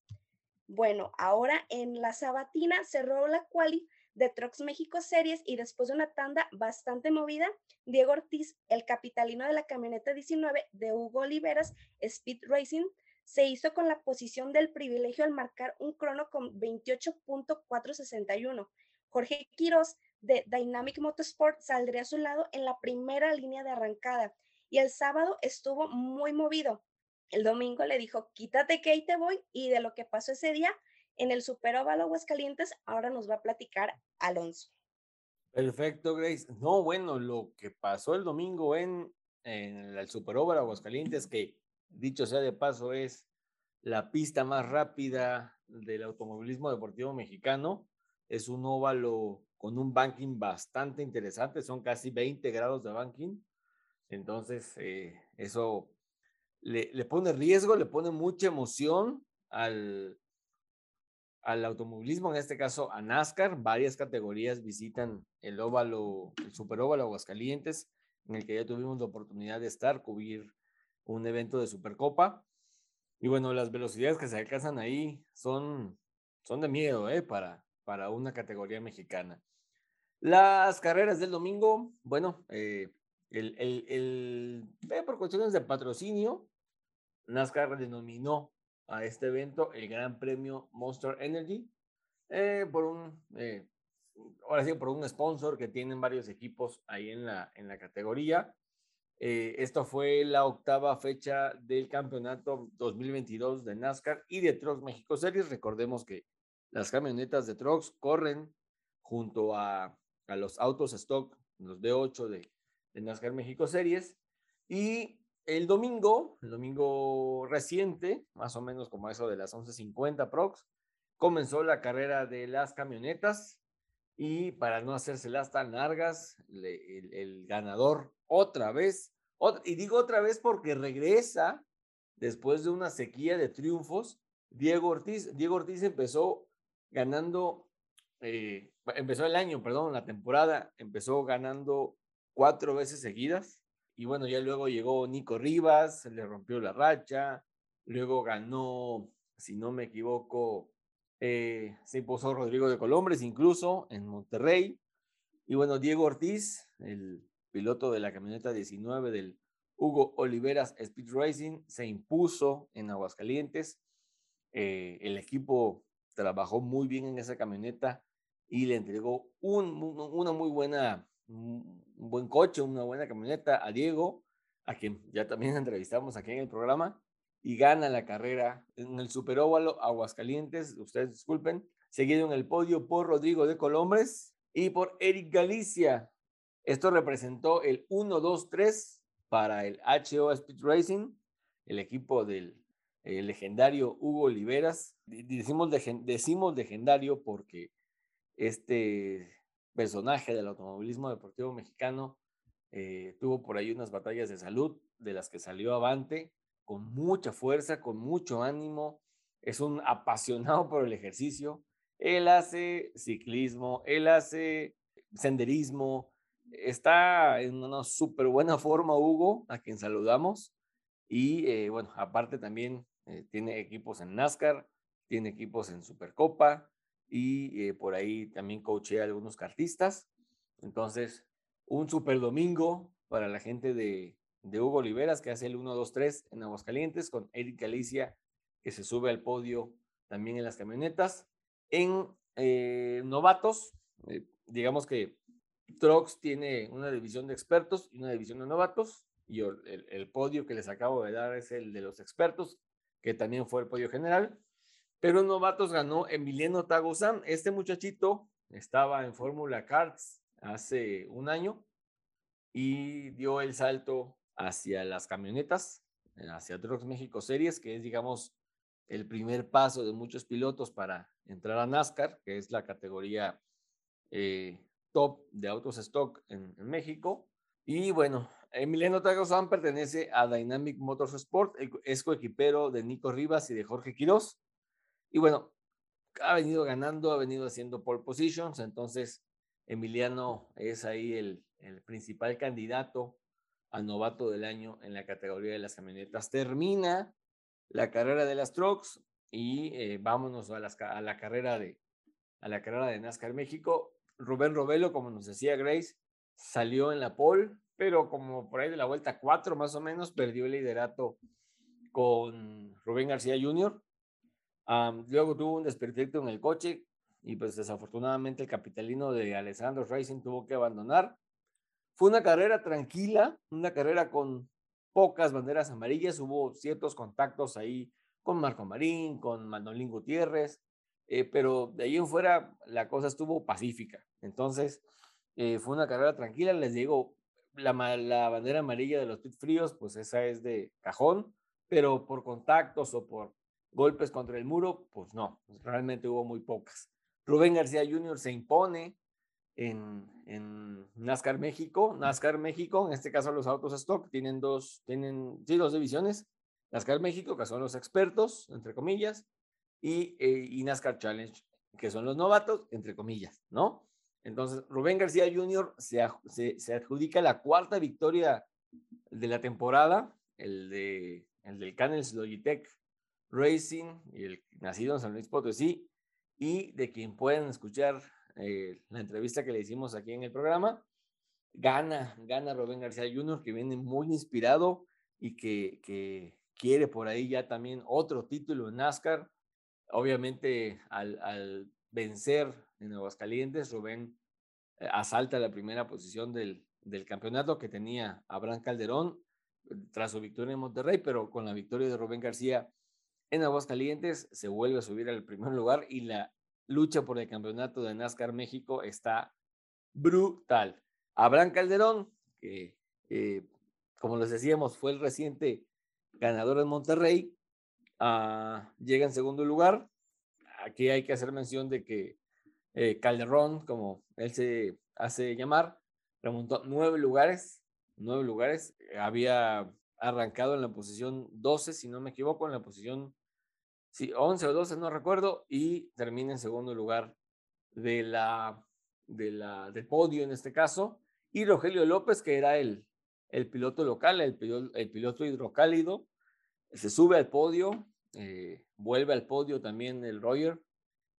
Bueno, ahora en la sabatina cerró la quali de Trucks México Series y después de una tanda bastante movida, Diego Ortiz, el capitalino de la camioneta 19 de Hugo Oliveras Speed Racing, se hizo con la posición del privilegio al marcar un crono con 28.461. Jorge Quiroz de Dynamic Motorsport saldría a su lado en la primera línea de arrancada y el sábado estuvo muy movido. El domingo le dijo, quítate que ahí te voy y de lo que pasó ese día en el Superóvalo Aguascalientes, ahora nos va a platicar Alonso. Perfecto, Grace. No, bueno, lo que pasó el domingo en, el Superóvalo Aguascalientes, que dicho sea de paso es la pista más rápida del automovilismo deportivo mexicano, es un óvalo con un banking bastante interesante, son casi 20 grados de banking, entonces eh, eso le, pone riesgo, le pone mucha emoción al, al automovilismo, en este caso a NASCAR. Varias categorías visitan el óvalo, el superóvalo Aguascalientes, en el que ya tuvimos la oportunidad de estar, cubrir un evento de Supercopa. Y bueno, las velocidades que se alcanzan ahí son, son de miedo ¿eh? para, para una categoría mexicana. Las carreras del domingo, bueno, eh, el, el, el, eh, por cuestiones de patrocinio, NASCAR denominó a este evento el Gran Premio Monster Energy eh, por un, eh, ahora sí, por un sponsor que tienen varios equipos ahí en la, en la categoría. Eh, esto fue la octava fecha del campeonato 2022 de NASCAR y de Trucks México Series. Recordemos que las camionetas de Trucks corren junto a, a los autos stock, los B8 de, de NASCAR México Series. Y el domingo, el domingo reciente, más o menos como eso de las 11.50 prox, comenzó la carrera de las camionetas y para no hacérselas tan largas, el, ganador otra vez, y digo otra vez porque regresa después de una sequía de triunfos, Diego Ortiz. Diego Ortiz empezó ganando, eh, empezó el año, perdón, la temporada, empezó ganando cuatro veces seguidas y bueno, ya luego llegó Nico Rivas, le rompió la racha. Luego ganó, si no me equivoco, eh, se impuso Rodrigo de Colombres, incluso en Monterrey. Y bueno, Diego Ortiz, el piloto de la camioneta 19 del Hugo Oliveras Speed Racing, se impuso en Aguascalientes. Eh, el equipo trabajó muy bien en esa camioneta y le entregó un, una muy buena, un buen coche, una buena camioneta, a Diego, a quien ya también entrevistamos aquí en el programa, y gana la carrera en el Superóvalo Aguascalientes, ustedes disculpen, seguido en el podio por Rodrigo de Colombres y por Eric Galicia. Esto representó el 1-2-3 para el HO Speed Racing, el equipo del legendario Hugo Oliveras. Decimos, decimos legendario porque este personaje del automovilismo deportivo mexicano eh, tuvo por ahí unas batallas de salud de las que salió avante con mucha fuerza, con mucho ánimo. Es un apasionado por el ejercicio. Él hace ciclismo, él hace senderismo. Está en una súper buena forma, Hugo, a quien saludamos. Y eh, bueno, aparte también eh, tiene equipos en NASCAR, tiene equipos en Supercopa y eh, por ahí también coachea a algunos cartistas. Entonces, un super domingo para la gente de, de Hugo Oliveras, que hace el 1-2-3 en Aguascalientes, con Eric Galicia, que se sube al podio también en las camionetas. En eh, novatos, eh, digamos que Trox tiene una división de expertos y una división de novatos, y el, el, podio que les acabo de dar es el de los expertos, que también fue el podio general. Pero en novatos ganó Emiliano Tagozán. Este muchachito estaba en Fórmula Karts hace un año y dio el salto hacia las camionetas, hacia Trucks México Series, que es, digamos, el primer paso de muchos pilotos para entrar a NASCAR, que es la categoría eh, top de autos stock en, México. Y bueno, Emiliano Tagozán pertenece a Dynamic Motorsport, es coequipero de Nico Rivas y de Jorge Quirós. Y bueno, ha venido ganando, ha venido haciendo pole positions, entonces Emiliano es ahí el, el principal candidato al novato del año en la categoría de las camionetas. Termina la carrera de las trucks y eh, vámonos a, las, a, la carrera de, a la carrera de NASCAR México. Rubén Robelo, como nos decía Grace, salió en la pole, pero como por ahí de la vuelta 4 más o menos, perdió el liderato con Rubén García Jr. luego tuvo un desperfecto en el coche y pues desafortunadamente el capitalino de Alessandro Racing tuvo que abandonar. Fue una carrera tranquila, una carrera con pocas banderas amarillas, hubo ciertos contactos ahí con Marco Marín, con Manolín Gutiérrez, eh, pero de ahí en fuera la cosa estuvo pacífica. Entonces, eh, fue una carrera tranquila, les digo, la, la bandera amarilla de los pit fríos, pues esa es de cajón, pero por contactos o por golpes contra el muro, pues no, realmente hubo muy pocas. Rubén García Jr. se impone, en, en, NASCAR México. NASCAR México, en este caso los autos stock, tienen dos, tienen, sí, dos divisiones. NASCAR México, que son los expertos, entre comillas, y, eh, y NASCAR Challenge, que son los novatos, entre comillas, ¿no? Entonces, Rubén García Jr. Se, se, adjudica la cuarta victoria de la temporada, el, de, el del Canels Logitech Racing, y el nacido en San Luis Potosí, y de quien pueden escuchar eh, la entrevista que le hicimos aquí en el programa. Gana, gana Rubén García Jr., que viene muy inspirado y que, que quiere por ahí ya también otro título en NASCAR. Obviamente, al, al vencer en Aguascalientes, Rubén eh, asalta la primera posición del, del campeonato que tenía Abraham Calderón tras su victoria en Monterrey, pero con la victoria de Rubén García en Aguascalientes se vuelve a subir al primer lugar y la lucha por el campeonato de NASCAR México está brutal. Abraham Calderón, que eh, como les decíamos fue el reciente ganador en Monterrey, uh, llega en segundo lugar. Aquí hay que hacer mención de que eh, Calderón, como él se hace llamar, remontó nueve lugares, nueve lugares. Había arrancado en la posición 12, si no me equivoco, en la posición sí, 11 o 12, no recuerdo, y termina en segundo lugar de la, de la, del podio en este caso. Y Rogelio López, que era el, el piloto local, el, el piloto hidrocálido, se sube al podio, eh, vuelve al podio también el Roger,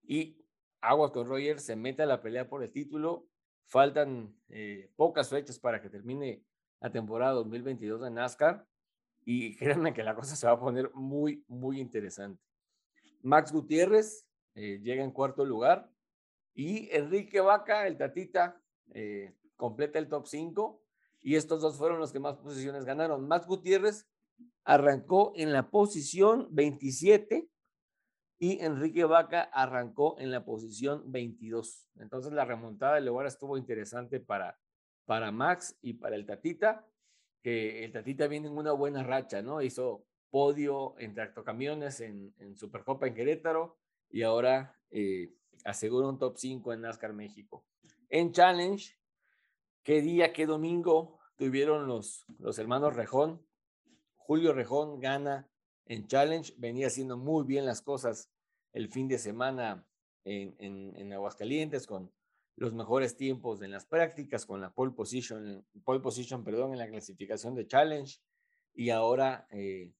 y Agua con Roger se mete a la pelea por el título. Faltan eh, pocas fechas para que termine la temporada 2022 de NASCAR y créanme que la cosa se va a poner muy, muy interesante. Max Gutiérrez eh, llega en cuarto lugar y Enrique Vaca, el Tatita, eh, completa el top 5 y estos dos fueron los que más posiciones ganaron. Max Gutiérrez arrancó en la posición 27 y Enrique Vaca arrancó en la posición 22. Entonces la remontada del lugar estuvo interesante para, para Max y para el Tatita, que el Tatita viene en una buena racha, ¿no? Hizo podio en tractocamiones en, Supercopa en Querétaro y ahora eh, asegura un top 5 en NASCAR México. En Challenge, qué día, qué domingo tuvieron los, los hermanos Rejón. Julio Rejón gana en Challenge, venía haciendo muy bien las cosas el fin de semana en, en, en Aguascalientes con los mejores tiempos en las prácticas, con la pole position, pole position perdón, en la clasificación de Challenge y ahora eh,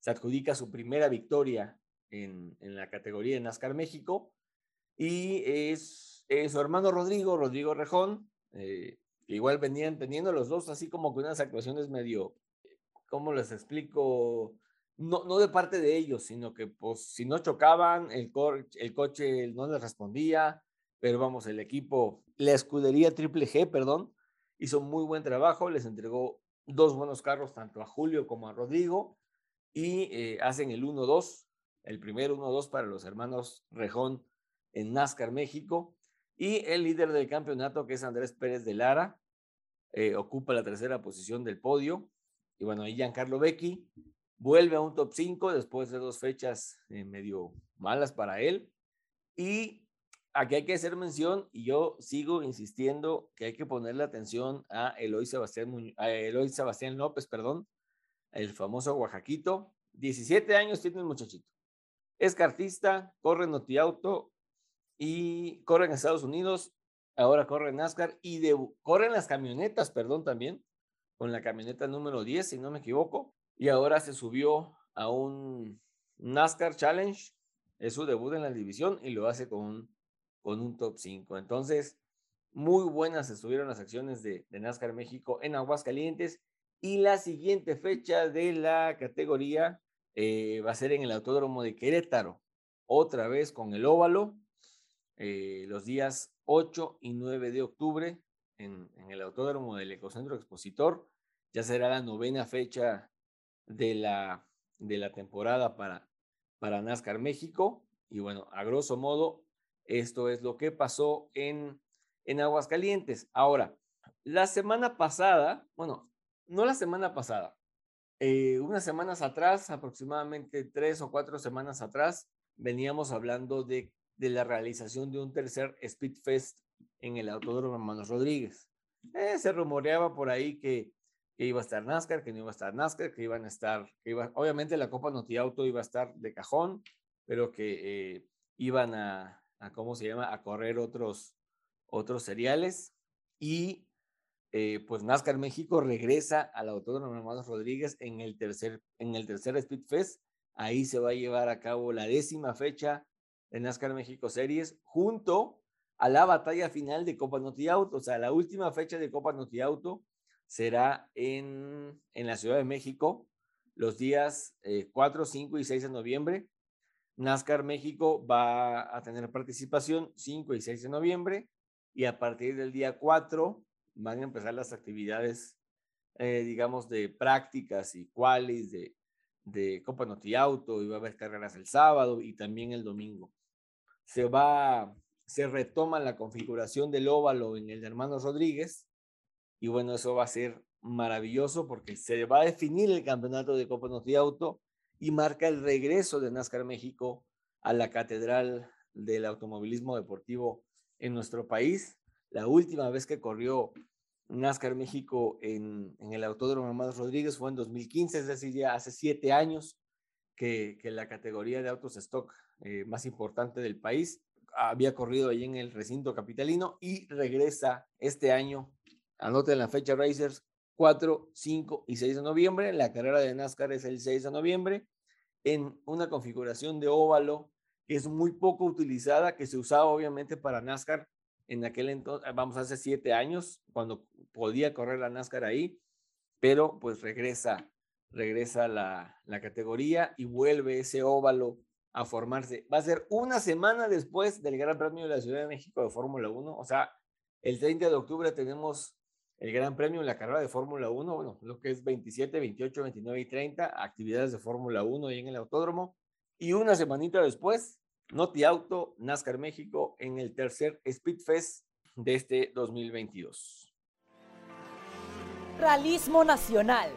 se adjudica su primera victoria en, en, la categoría de NASCAR México y es, es su hermano Rodrigo, Rodrigo Rejón, eh, igual venían teniendo los dos así como que unas actuaciones medio, ¿cómo les explico? No, no de parte de ellos, sino que pues si no chocaban, el, co el coche no les respondía, pero vamos, el equipo, la escudería Triple G, perdón, hizo muy buen trabajo, les entregó dos buenos carros tanto a Julio como a Rodrigo y eh, hacen el 1-2, el primer 1-2 para los hermanos Rejón en NASCAR México. Y el líder del campeonato, que es Andrés Pérez de Lara, eh, ocupa la tercera posición del podio. Y bueno, ahí Giancarlo Becchi vuelve a un top 5 después de dos fechas eh, medio malas para él. Y aquí hay que hacer mención, y yo sigo insistiendo que hay que ponerle atención a Eloy Sebastián, a Eloy Sebastián López, perdón, el famoso Oaxaquito. 17 años tiene el muchachito. Es cartista, corre en Notiauto y corre en Estados Unidos. Ahora corre en NASCAR y de, corre en las camionetas, perdón, también, con la camioneta número 10, si no me equivoco. Y ahora se subió a un NASCAR Challenge. Es su debut en la división y lo hace con un, top 5. Entonces, muy buenas estuvieron las acciones de, de NASCAR México en Aguascalientes y la siguiente fecha de la categoría eh, va a ser en el Autódromo de Querétaro, otra vez con el óvalo, eh, los días 8 y 9 de octubre en, en, el Autódromo del Ecocentro Expositor. Ya será la novena fecha de la, de la temporada para, para NASCAR México. Y bueno, a grosso modo, esto es lo que pasó en, en Aguascalientes. Ahora, la semana pasada, bueno, no la semana pasada, eh, unas semanas atrás, aproximadamente tres o cuatro semanas atrás, veníamos hablando de, la realización de un tercer Speedfest en el Autódromo Hermanos Rodríguez. Eh, se rumoreaba por ahí que, iba a estar NASCAR, que no iba a estar NASCAR, que iban a estar, iba, obviamente la Copa Noti Auto iba a estar de cajón, pero que eh, iban a, a, ¿cómo se llama?, a correr otros, otros seriales. Y eh, pues NASCAR México regresa al Autódromo Hermanos Rodríguez en el tercer, en el tercer Speed Fest. Ahí se va a llevar a cabo la décima fecha de NASCAR México Series junto a la batalla final de Copa Noti Auto. O sea, la última fecha de Copa Noti Auto será en, en la Ciudad de México los días eh, 4, 5 y 6 de noviembre. NASCAR México va a tener participación 5 y 6 de noviembre y a partir del día 4 van a empezar las actividades, eh, digamos, de prácticas y cuales de, de Copa Noti Auto, y va a haber carreras el sábado y también el domingo. Se va, se retoma la configuración del óvalo en el de Hermanos Rodríguez, y bueno, eso va a ser maravilloso porque se va a definir el campeonato de Copa Noti Auto y marca el regreso de NASCAR México a la catedral del automovilismo deportivo en nuestro país. La última vez que corrió NASCAR México en, el Autódromo Hermanos Rodríguez fue en 2015, es decir, ya hace siete años que, que la categoría de autos stock eh, más importante del país había corrido ahí en el recinto capitalino y regresa este año. Anoten la fecha Racers 4, 5 y 6 de noviembre. La carrera de NASCAR es el 6 de noviembre en una configuración de óvalo que es muy poco utilizada, que se usaba obviamente para NASCAR en aquel entonces, vamos, hace siete años, cuando podía correr la NASCAR ahí, pero pues regresa, regresa la, la categoría y vuelve ese óvalo a formarse. Va a ser una semana después del Gran Premio de la Ciudad de México de Fórmula 1, o sea, El 30 de octubre tenemos el Gran Premio en la carrera de Fórmula 1, bueno, lo que es 27, 28, 29 y 30, actividades de Fórmula 1 ahí en el autódromo. Y una semanita después, Noti Auto, NASCAR México en el tercer Speed Fest de este 2022. Realismo Nacional.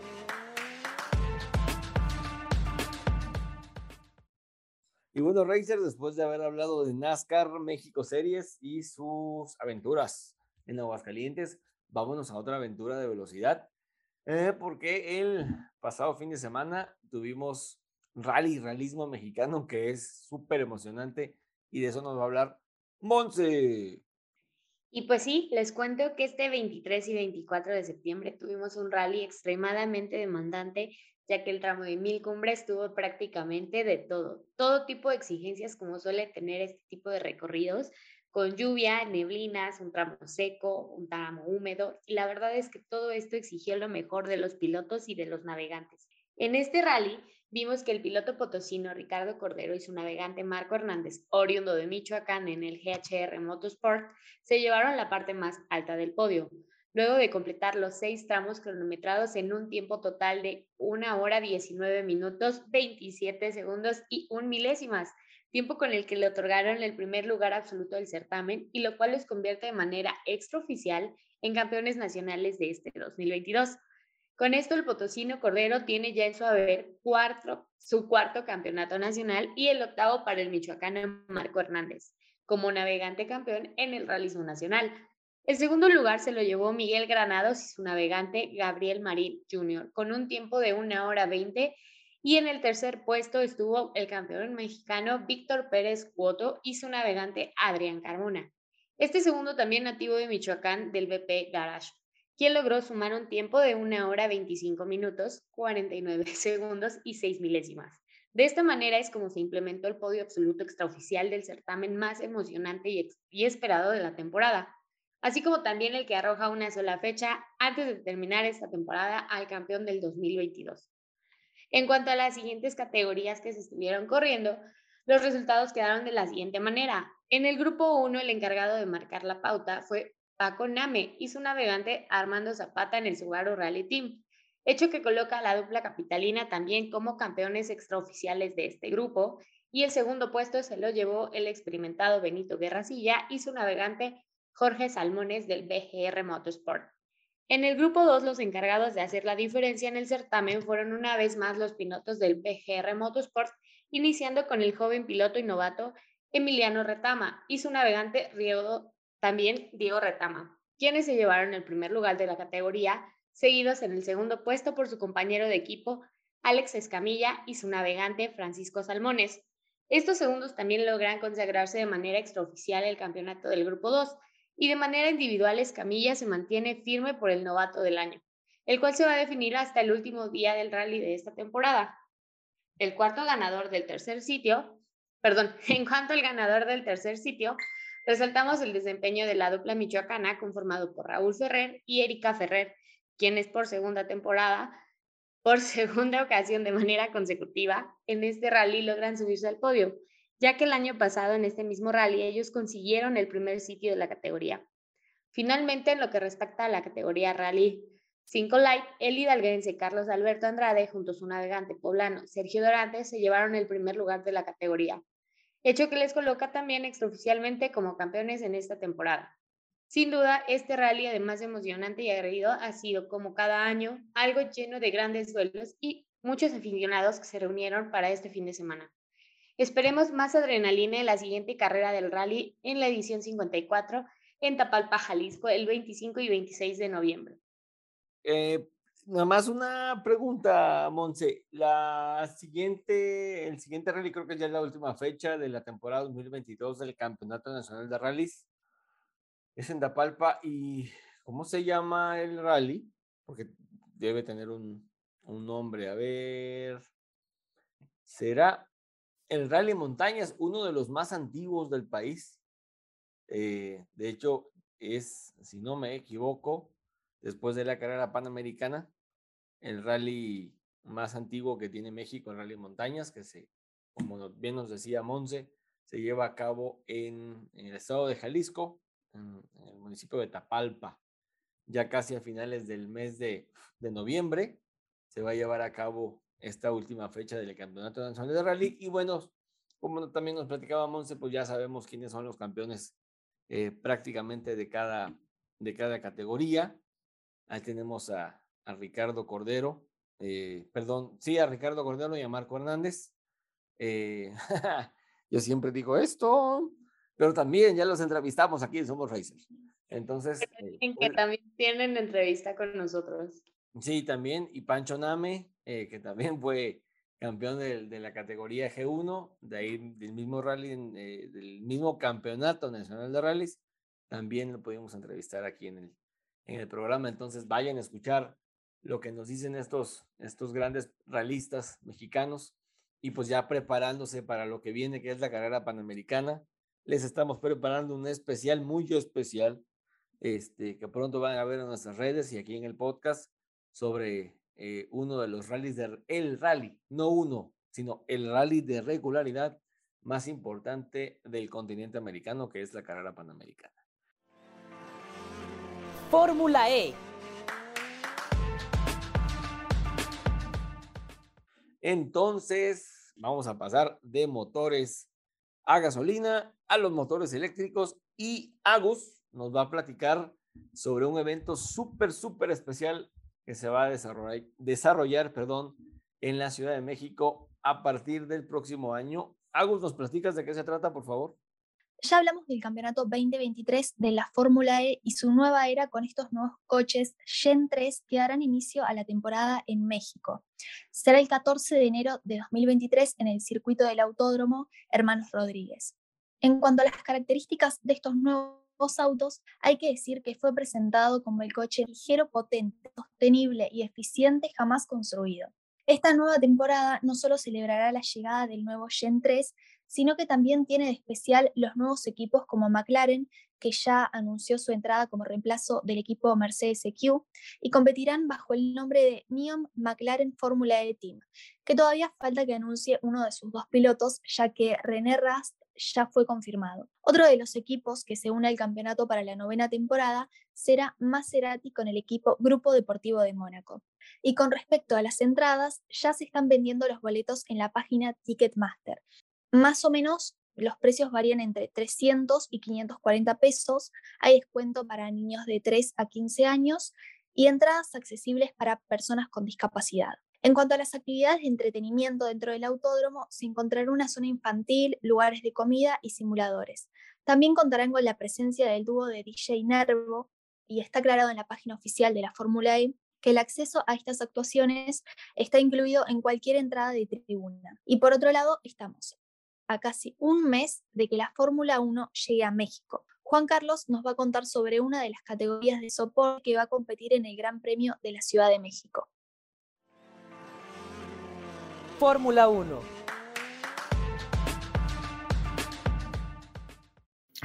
Y bueno, Racer, después de haber hablado de NASCAR México Series y sus aventuras en Aguascalientes, vámonos a otra aventura de velocidad, eh, porque el pasado fin de semana tuvimos rally, realismo mexicano, que es súper emocionante y de eso nos va a hablar Monse. Y pues sí, les cuento que este 23 y 24 de septiembre tuvimos un rally extremadamente demandante ya que el tramo de Mil Cumbres tuvo prácticamente de todo, todo tipo de exigencias como suele tener este tipo de recorridos, con lluvia, neblinas, un tramo seco, un tramo húmedo, y la verdad es que todo esto exigió lo mejor de los pilotos y de los navegantes. En este rally vimos que el piloto potosino Ricardo Cordero y su navegante Marco Hernández, oriundo de Michoacán en el GHR Motorsport, se llevaron la parte más alta del podio, luego de completar los seis tramos cronometrados en un tiempo total de 1 hora 19 minutos 27 segundos y un milésimas, tiempo con el que le otorgaron el primer lugar absoluto del certamen y lo cual los convierte de manera extraoficial en campeones nacionales de este 2022. Con esto, el potosino Cordero tiene ya en su haber cuarto, su cuarto campeonato nacional y el octavo para el michoacano Marco Hernández, como navegante campeón en el realismo nacional, el segundo lugar se lo llevó Miguel Granados y su navegante Gabriel Marín Jr. con un tiempo de una hora 20 y en el tercer puesto estuvo el campeón mexicano Víctor Pérez Cuoto y su navegante Adrián Carmona. Este segundo también nativo de Michoacán del BP Garage, quien logró sumar un tiempo de una hora 25 minutos, 49 segundos y 6 milésimas. De esta manera es como se implementó el podio absoluto extraoficial del certamen más emocionante y, y esperado de la temporada así como también el que arroja una sola fecha antes de terminar esta temporada al campeón del 2022. En cuanto a las siguientes categorías que se estuvieron corriendo, los resultados quedaron de la siguiente manera. En el grupo 1, el encargado de marcar la pauta fue Paco Name y su navegante Armando Zapata en el Subaru Rally Team, hecho que coloca a la dupla capitalina también como campeones extraoficiales de este grupo, y el segundo puesto se lo llevó el experimentado Benito Guerrasilla y su navegante Jorge Salmones del BGR Motorsport. En el grupo 2, los encargados de hacer la diferencia en el certamen fueron una vez más los pilotos del BGR Motorsport, iniciando con el joven piloto y novato Emiliano Retama y su navegante Riego, también Diego Retama, quienes se llevaron el primer lugar de la categoría, seguidos en el segundo puesto por su compañero de equipo Alex Escamilla y su navegante Francisco Salmones. Estos segundos también logran consagrarse de manera extraoficial el campeonato del grupo 2, y de manera individual Escamilla se mantiene firme por el novato del año, el cual se va a definir hasta el último día del rally de esta temporada. El cuarto ganador del tercer sitio, perdón, en cuanto al ganador del tercer sitio, resaltamos el desempeño de la dupla michoacana conformado por Raúl Ferrer y Erika Ferrer, quienes por segunda temporada, por segunda ocasión de manera consecutiva, en este rally logran subirse al podio ya que el año pasado en este mismo rally ellos consiguieron el primer sitio de la categoría. Finalmente, en lo que respecta a la categoría Rally 5 Light, el hidalguense Carlos Alberto Andrade junto a su navegante poblano Sergio Dorante se llevaron el primer lugar de la categoría, hecho que les coloca también extraoficialmente como campeones en esta temporada. Sin duda, este rally, además de emocionante y aguerrido, ha sido, como cada año, algo lleno de grandes duelos y muchos aficionados que se reunieron para este fin de semana. Esperemos más adrenalina en la siguiente carrera del rally en la edición 54 en Tapalpa, Jalisco, el 25 y 26 de noviembre. Eh, nada más una pregunta, Monse. La siguiente, el siguiente rally creo que ya es la última fecha de la temporada 2022 del Campeonato Nacional de Rallys. Es en Tapalpa y ¿cómo se llama el rally? Porque debe tener un, un nombre. A ver. Será el rally montañas, uno de los más antiguos del país. Eh, de hecho, es, si no me equivoco, después de la carrera panamericana, el rally más antiguo que tiene México, el rally montañas, que se, como bien nos decía Monse, se lleva a cabo en, el estado de Jalisco, en, el municipio de Tapalpa, ya casi a finales del mes de, de noviembre, se va a llevar a cabo esta última fecha del Campeonato Nacional de Rally. Y bueno, como también nos platicaba Monse, pues ya sabemos quiénes son los campeones eh, prácticamente de cada, de cada categoría. Ahí tenemos a, a Ricardo Cordero, eh, perdón, sí, a Ricardo Cordero y a Marco Hernández. Eh, yo siempre digo esto, pero también ya los entrevistamos aquí en Somos Racers. Entonces. En que también tienen entrevista con nosotros. Sí, también. Y Pancho Name, que también fue campeón de, de, la categoría G1, de ahí del mismo rally, del mismo campeonato nacional de rallies, también lo pudimos entrevistar aquí en el, en el programa. Entonces vayan a escuchar lo que nos dicen estos, estos grandes realistas mexicanos y pues ya preparándose para lo que viene, que es la carrera panamericana. Les estamos preparando un especial muy especial, este, que pronto van a ver en nuestras redes y aquí en el podcast sobre eh, uno de los rallies de rally, no uno, sino el rally de regularidad más importante del continente americano, que es la carrera panamericana. Fórmula E. Entonces, vamos a pasar de motores a gasolina a los motores eléctricos y Agus nos va a platicar sobre un evento súper, súper especial que se va a desarrollar, desarrollar perdón, en la Ciudad de México a partir del próximo año. Agus, ¿nos platicas de qué se trata, por favor? Ya hablamos del campeonato 2023 de la Fórmula E y su nueva era con estos nuevos coches Gen 3 que darán inicio a la temporada en México. Será el 14 de enero de 2023 en el circuito del Autódromo Hermanos Rodríguez. En cuanto a las características de estos nuevos autos, hay que decir que fue presentado como el coche ligero, potente, sostenible y eficiente jamás construido. Esta nueva temporada no solo celebrará la llegada del nuevo Gen 3, sino que también tiene de especial los nuevos equipos como McLaren, que ya anunció su entrada como reemplazo del equipo Mercedes EQ, y competirán bajo el nombre de Neon McLaren Fórmula E Team, que todavía falta que anuncie uno de sus dos pilotos, ya que René Rast ya fue confirmado. Otro de los equipos que se une al campeonato para la novena temporada será Maserati con el equipo Grupo Deportivo de Mónaco. Y con respecto a las entradas, ya se están vendiendo los boletos en la página Ticketmaster, más o menos los precios varían entre 300 y 540 pesos. Hay descuento para niños de 3 a 15 años y entradas accesibles para personas con discapacidad. En cuanto a las actividades de entretenimiento dentro del autódromo, se encontrará una zona infantil, lugares de comida y simuladores. También contarán con la presencia del dúo de DJ Nervo y está aclarado en la página oficial de la Fórmula E que el acceso a estas actuaciones está incluido en cualquier entrada de tribuna. Y por otro lado, estamos a casi un mes de que la Fórmula 1 llegue a México. Juan Carlos nos va a contar sobre una de las categorías de soporte que va a competir en el Gran Premio de la Ciudad de México. Fórmula 1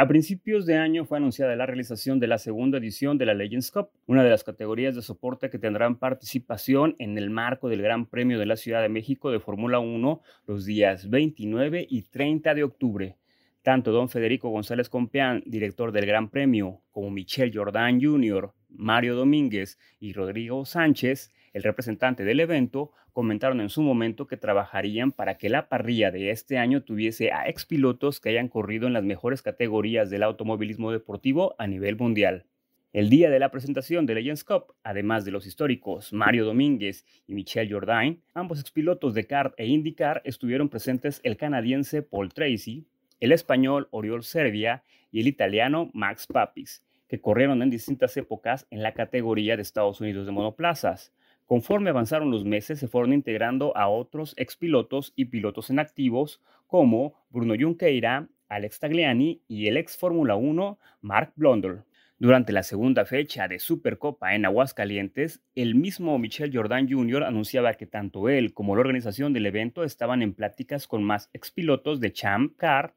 A principios de año fue anunciada la realización de la segunda edición de la Legends Cup, una de las categorías de soporte que tendrán participación en el marco del Gran Premio de la Ciudad de México de Fórmula 1 los días 29 y 30 de octubre. Tanto don Federico González Compeán, director del Gran Premio, como Michel Jordan Jr., Mario Domínguez y Rodrigo Sánchez, el representante del evento, comentaron en su momento que trabajarían para que la parrilla de este año tuviese a expilotos que hayan corrido en las mejores categorías del automovilismo deportivo a nivel mundial. El día de la presentación de Legends Cup, además de los históricos Mario Domínguez y Michel Jourdain, ambos expilotos de kart e IndyCar estuvieron presentes el canadiense Paul Tracy, el español Oriol Servia y el italiano Max Papis, que corrieron en distintas épocas en la categoría de Estados Unidos de monoplazas. Conforme avanzaron los meses, se fueron integrando a otros expilotos y pilotos en activos como Bruno Junqueira, Alex Tagliani y el ex Fórmula 1 Mark Blundell. Durante la segunda fecha de Supercopa en Aguascalientes, el mismo Michel Jordan Jr. anunciaba que tanto él como la organización del evento estaban en pláticas con más expilotos de Champ Car,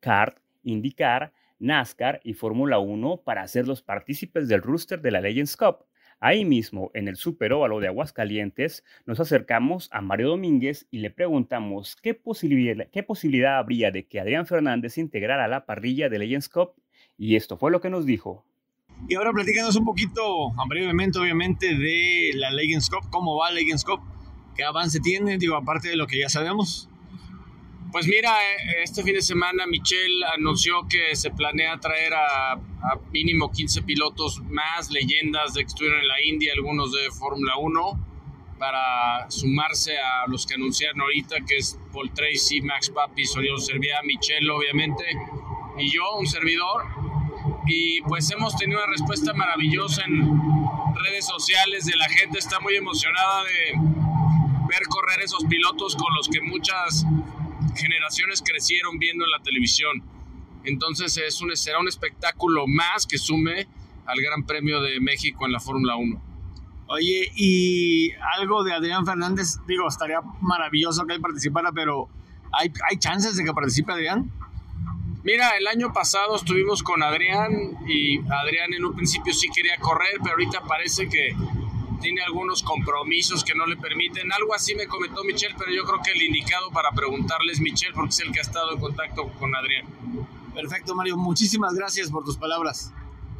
Kart, IndyCar, NASCAR y Fórmula 1 para ser los partícipes del rooster de la Legends Cup. Ahí mismo, en el Super Óvalo de Aguascalientes, nos acercamos a Mario Domínguez y le preguntamos qué posibilidad, qué posibilidad habría de que Adrián Fernández integrara la parrilla de Legends Cup Y esto fue lo que nos dijo. Y ahora platícanos un poquito, brevemente, obviamente, de la Legends Cup, cómo va Legends Cup, qué avance tiene, digo, aparte de lo que ya sabemos. Pues mira, eh, este fin de semana Michelle anunció que se planea traer a, mínimo 15 pilotos más, leyendas de que estuvieron en la India, algunos de Fórmula 1, para sumarse a los que anunciaron ahorita, que es Paul Tracy, Max Papi, Oriol Servia, Michelle, obviamente, y yo, un servidor. Y pues hemos tenido una respuesta maravillosa en redes sociales de la gente, está muy emocionada de ver correr esos pilotos con los que muchas generaciones crecieron viendo en la televisión. Entonces es un, será un espectáculo más que sume al Gran Premio de México en la Fórmula 1. Oye, y algo de Adrián Fernández, digo, estaría maravilloso que él participara, pero ¿hay, hay chances de que participe Adrián? Mira, el año pasado estuvimos con Adrián y Adrián en un principio sí quería correr, pero ahorita parece que tiene algunos compromisos que no le permiten. Algo así me comentó Michelle, pero yo creo que el indicado para preguntarle es Michelle porque es el que ha estado en contacto con Adrián. Perfecto, Mario. Muchísimas gracias por tus palabras.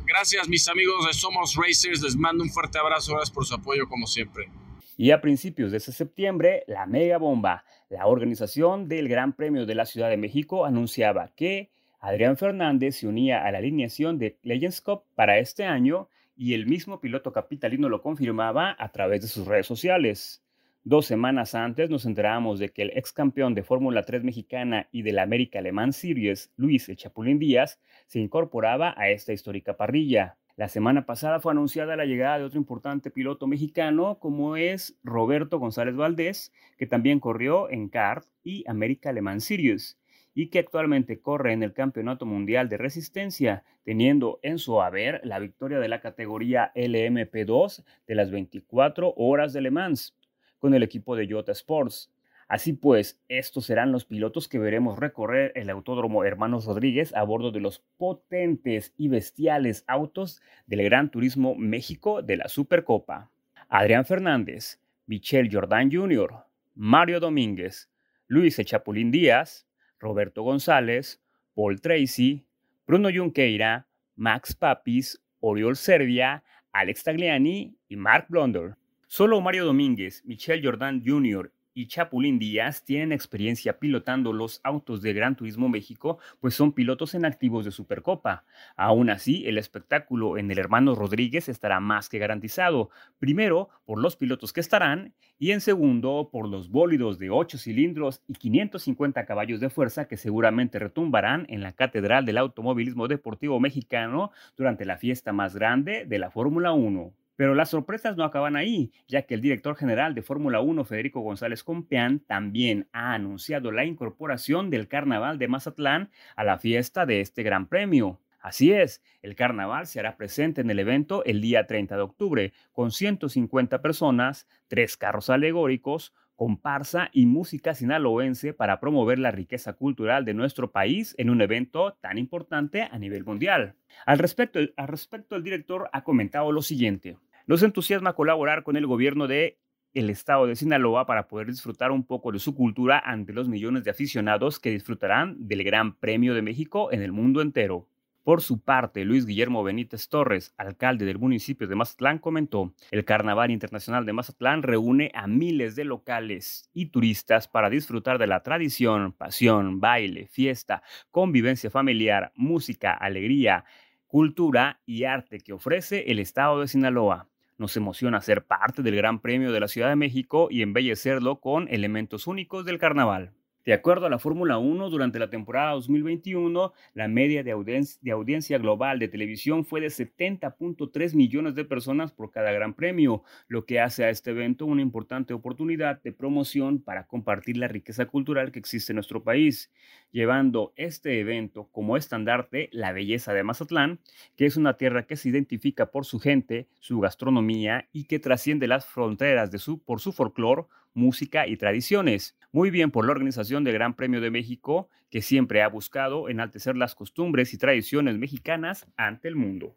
Gracias, mis amigos de Somos Racers. Les mando un fuerte abrazo. Gracias por su apoyo, como siempre. Y a principios de ese septiembre, la Mega Bomba, la organización del Gran Premio de la Ciudad de México, anunciaba que Adrián Fernández se unía a la alineación de Legends Cup para este año y el mismo piloto capitalino lo confirmaba a través de sus redes sociales. Dos semanas antes nos enterábamos de que el ex campeón de Fórmula 3 mexicana y de la América Alemán Series, Luis El Chapulín Díaz, se incorporaba a esta histórica parrilla. La semana pasada fue anunciada la llegada de otro importante piloto mexicano como es Roberto González Valdés, que también corrió en CART y América Alemán Series y que actualmente corre en el Campeonato Mundial de Resistencia, teniendo en su haber la victoria de la categoría LMP2 de las 24 horas de Le Mans con el equipo de Jota Sports. Así pues, estos serán los pilotos que veremos recorrer el Autódromo Hermanos Rodríguez a bordo de los potentes y bestiales autos del Gran Turismo México de la Supercopa. Adrián Fernández, Michel Jordan Jr., Mario Domínguez, Luis Chapulín Díaz, Roberto González, Paul Tracy, Bruno Junqueira, Max Papis, Oriol Serbia, Alex Tagliani y Mark Blonder. Solo Mario Domínguez, Michel Jordan Jr y Chapulín Díaz tienen experiencia pilotando los autos de Gran Turismo México, pues son pilotos en activos de Supercopa. Aún así, el espectáculo en el hermano Rodríguez estará más que garantizado. Primero, por los pilotos que estarán, y en segundo, por los bólidos de 8 cilindros y 550 caballos de fuerza que seguramente retumbarán en la Catedral del Automovilismo Deportivo Mexicano durante la fiesta más grande de la Fórmula 1. Pero las sorpresas no acaban ahí, ya que el director general de Fórmula 1, Federico González Compeán, también ha anunciado la incorporación del Carnaval de Mazatlán a la fiesta de este Gran Premio. Así es, el carnaval se hará presente en el evento el día 30 de octubre, con 150 personas, tres carros alegóricos, comparsa y música sinaloense para promover la riqueza cultural de nuestro país en un evento tan importante a nivel mundial. Al respecto, al respecto el director ha comentado lo siguiente. Nos entusiasma colaborar con el gobierno de el estado de Sinaloa para poder disfrutar un poco de su cultura ante los millones de aficionados que disfrutarán del Gran Premio de México en el mundo entero. Por su parte, Luis Guillermo Benítez Torres, alcalde del municipio de Mazatlán, comentó, el Carnaval Internacional de Mazatlán reúne a miles de locales y turistas para disfrutar de la tradición, pasión, baile, fiesta, convivencia familiar, música, alegría, cultura y arte que ofrece el estado de Sinaloa. Nos emociona ser parte del Gran Premio de la Ciudad de México y embellecerlo con elementos únicos del carnaval. De acuerdo a la Fórmula 1, durante la temporada 2021, la media de, audiencia, global de televisión fue de 70.3 millones de personas por cada gran premio, lo que hace a este evento una importante oportunidad de promoción para compartir la riqueza cultural que existe en nuestro país, llevando este evento como estandarte la belleza de Mazatlán, que es una tierra que se identifica por su gente, su gastronomía y que trasciende las fronteras de su, por su folclore, música y tradiciones. Muy bien por la organización del Gran Premio de México, que siempre ha buscado enaltecer las costumbres y tradiciones mexicanas ante el mundo.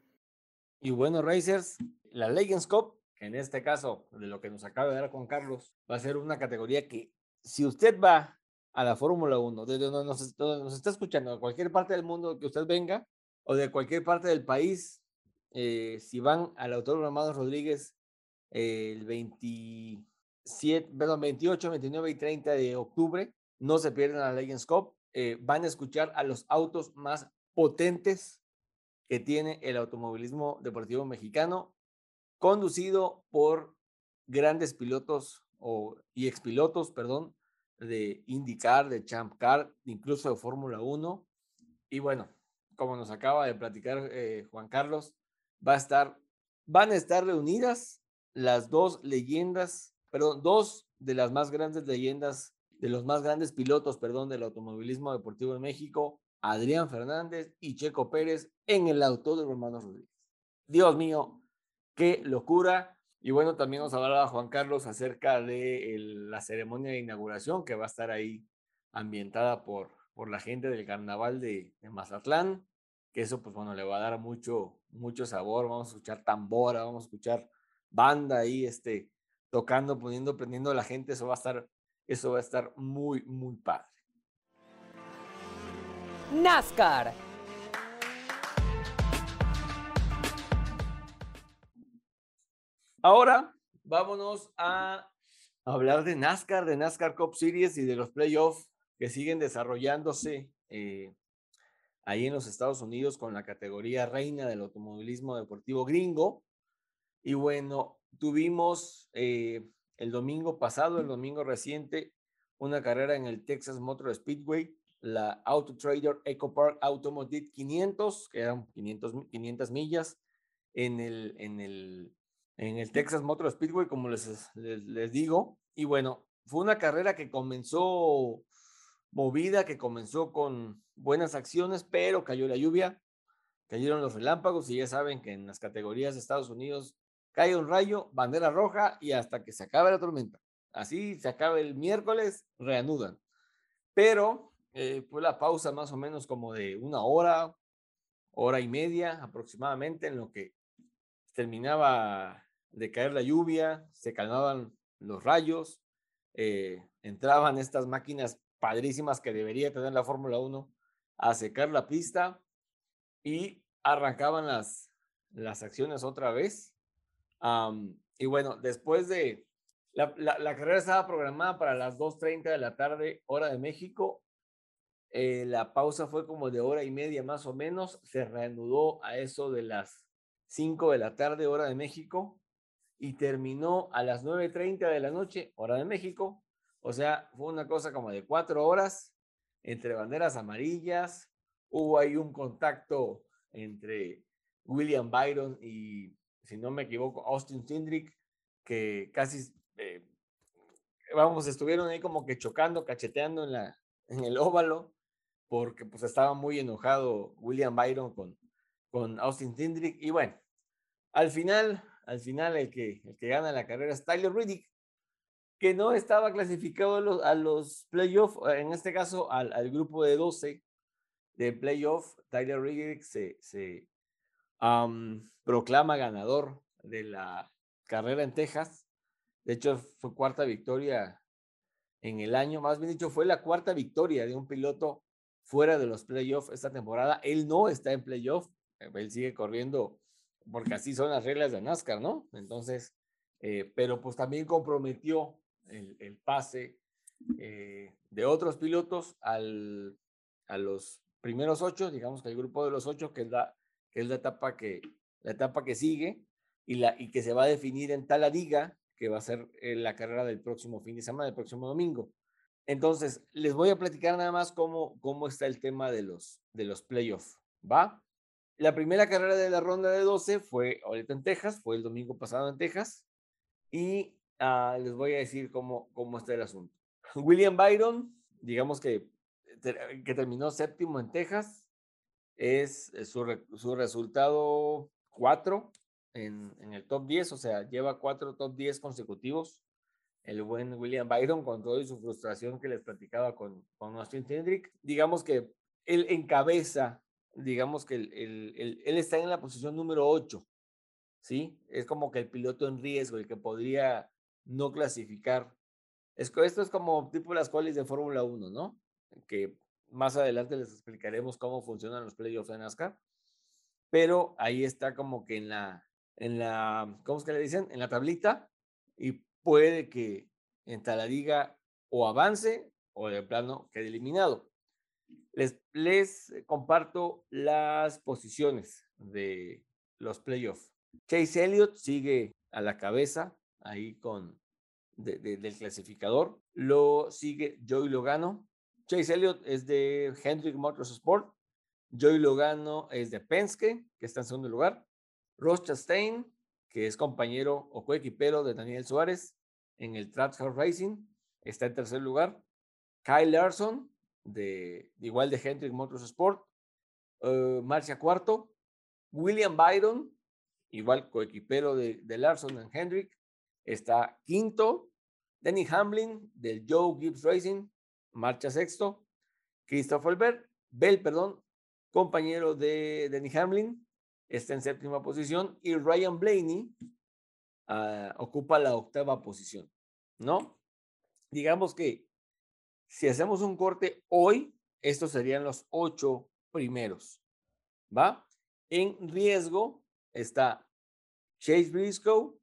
Y bueno, Racers, la Legends Cup, en este caso, de lo que nos acaba de dar Juan Carlos, va a ser una categoría que si usted va a la Fórmula 1, desde donde nos, está escuchando, a cualquier parte del mundo que usted venga, o de cualquier parte del país, eh, si van al Autódromo Amados Rodríguez el 27, perdón, 28, 29 y 30 de octubre, no se pierdan la Legends Cup, eh, van a escuchar a los autos más potentes que tiene el automovilismo deportivo mexicano, conducido por grandes pilotos o, y expilotos, perdón, de IndyCar, de Champ Car, incluso de Fórmula 1. Y bueno, como nos acaba de platicar eh, Juan Carlos, va a estar, van a estar reunidas las dos leyendas, perdón, dos de las más grandes leyendas, de los más grandes pilotos, perdón, del automovilismo deportivo en México, Adrián Fernández y Checo Pérez en el auto de Hermanos Rodríguez. Dios mío, qué locura. Y bueno, también nos hablaba Juan Carlos acerca de la ceremonia de inauguración que va a estar ahí ambientada por, por la gente del carnaval de, Mazatlán, que eso pues bueno, le va a dar mucho, mucho sabor. Vamos a escuchar tambora, vamos a escuchar banda ahí, este, tocando, poniendo, prendiendo a la gente. Eso va a estar, eso va a estar muy, muy padre. NASCAR. Ahora vámonos a hablar de NASCAR, de NASCAR Cup Series y de los playoffs que siguen desarrollándose eh, ahí en los Estados Unidos con la categoría reina del automovilismo deportivo gringo. Y bueno, tuvimos eh, el domingo pasado, el domingo reciente, una carrera en el Texas Motor Speedway la Auto Trader EcoPark Automotive 500, que eran 500, 500 millas, en el, en, el, en el Texas Motor Speedway, como les, les, digo. Y bueno, fue una carrera que comenzó movida, que comenzó con buenas acciones, pero cayó la lluvia, cayeron los relámpagos y ya saben que en las categorías de Estados Unidos cae un rayo, bandera roja y hasta que se acabe la tormenta. Así se acaba el miércoles, reanudan. Pero eh, fue la pausa más o menos como de una hora, hora y media aproximadamente, en lo que terminaba de caer la lluvia, se calmaban los rayos, eh, entraban estas máquinas padrísimas que debería tener la Fórmula 1 a secar la pista y arrancaban las, las acciones otra vez. Y bueno, después de la, carrera estaba programada para las 2.30 de la tarde, hora de México, eh, la pausa fue como de hora y media más o menos. Se reanudó a eso de las 5 de la tarde, hora de México, y terminó a las 9.30 de la noche, hora de México. O sea, fue una cosa como de cuatro horas entre banderas amarillas. Hubo ahí un contacto entre William Byron y, si no me equivoco, Austin Tindrick, que casi, eh, vamos, estuvieron ahí como que chocando, cacheteando en, la, en el óvalo porque pues estaba muy enojado William Byron con, con Austin Tindrick. Y bueno, al final, al final el que, el que gana la carrera es Tyler Riddick, que no estaba clasificado a los, a los playoffs, en este caso al, al, grupo de 12 de playoff. Tyler Riddick se, se proclama ganador de la carrera en Texas. De hecho, fue cuarta victoria en el año, más bien dicho, fue la cuarta victoria de un piloto fuera de los playoffs esta temporada. Él no está en playoff, eh, él sigue corriendo porque así son las reglas de NASCAR, ¿no? Entonces, eh, pero pues también comprometió el, pase eh, de otros pilotos al, a los primeros ocho, digamos que el grupo de los ocho, que es la, es la etapa que, la etapa que sigue y, la, y que se va a definir en Taladiga, que va a ser la carrera del próximo fin de semana, del próximo domingo. Entonces, les voy a platicar nada más cómo, cómo está el tema de los, de los playoffs, ¿va? La primera carrera de la ronda de 12 fue ahorita en Texas, fue el domingo pasado en Texas, y ah, les voy a decir cómo, cómo está el asunto. William Byron, digamos que, que terminó séptimo en Texas, es su, su resultado 4 en, en el top 10, o sea, lleva cuatro top 10 consecutivos el buen William Byron con toda su frustración que les platicaba con, con Austin Tendrick. Digamos que él encabeza, digamos que él, está en la posición número 8, ¿sí? Es como que el piloto en riesgo, el que podría no clasificar. Esto es como tipo las cuales de Fórmula 1, ¿no? Que más adelante les explicaremos cómo funcionan los playoffs de NASCAR. pero ahí está como que en la, en la, ¿cómo es que le dicen? En la tablita y puede que en Taladiga o avance o de plano quede eliminado. Les, les comparto las posiciones de los playoffs. Chase Elliott sigue a la cabeza ahí con del clasificador. Lo sigue Joey Logano. Chase Elliott es de Hendrick Motorsport. Joey Logano es de Penske, que está en segundo lugar. Ross Chastain, que es compañero o coequipero de Daniel Suárez en el Trackhouse Racing, está en tercer lugar. Kyle Larson, de, igual de Hendrick Motorsport, uh, marcha cuarto. William Byron, igual coequipero de, de Larson en Hendrick, está quinto. Danny Hamlin del Joe Gibbs Racing, marcha sexto. Christopher Bell, Bell perdón, compañero de Danny Hamlin, está en séptima posición. Y Ryan Blaney uh, ocupa la octava posición, ¿no? Digamos que si hacemos un corte hoy, estos serían los ocho primeros, ¿va? En riesgo está Chase Briscoe,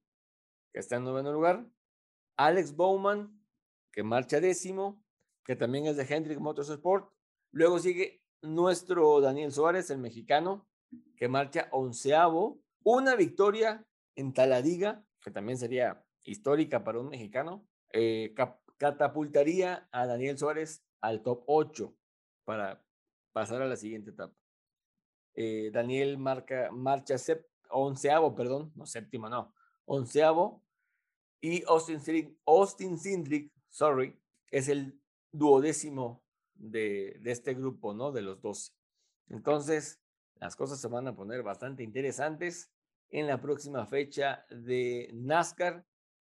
que está en noveno lugar, Alex Bowman, que marcha décimo, que también es de Hendrick Motorsport. Luego sigue nuestro Daniel Suárez, el mexicano, que marcha onceavo. Una victoria en Taladiga, que también sería histórica para un mexicano, eh, catapultaría a Daniel Suárez al top 8 para pasar a la siguiente etapa. Eh, Daniel marca, marcha onceavo, perdón, no séptimo, no, onceavo. Y Austin, Austin Sindrick, sorry, es el duodécimo de, de este grupo, ¿no? De los 12. Entonces, las cosas se van a poner bastante interesantes en la próxima fecha de NASCAR,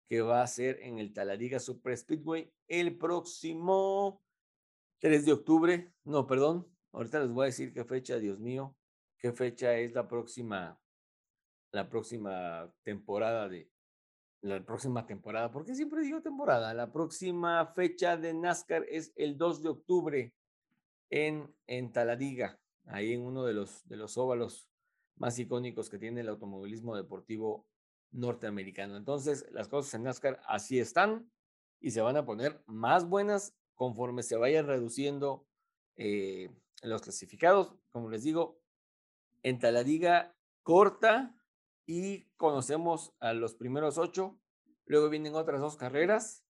que va a ser en el Talariga Super Speedway el próximo 3 de octubre. No, perdón, ahorita les voy a decir qué fecha, Dios mío, qué fecha es la próxima la próxima temporada de la próxima temporada, porque siempre digo temporada, la próxima fecha de NASCAR es el 2 de octubre en, en Taladiga, ahí en uno de los, de los óvalos más icónicos que tiene el automovilismo deportivo norteamericano. Entonces, las cosas en NASCAR así están y se van a poner más buenas conforme se vayan reduciendo eh, los clasificados. Como les digo, en Taladiga corta y conocemos a los primeros ocho. Luego vienen otras dos carreras,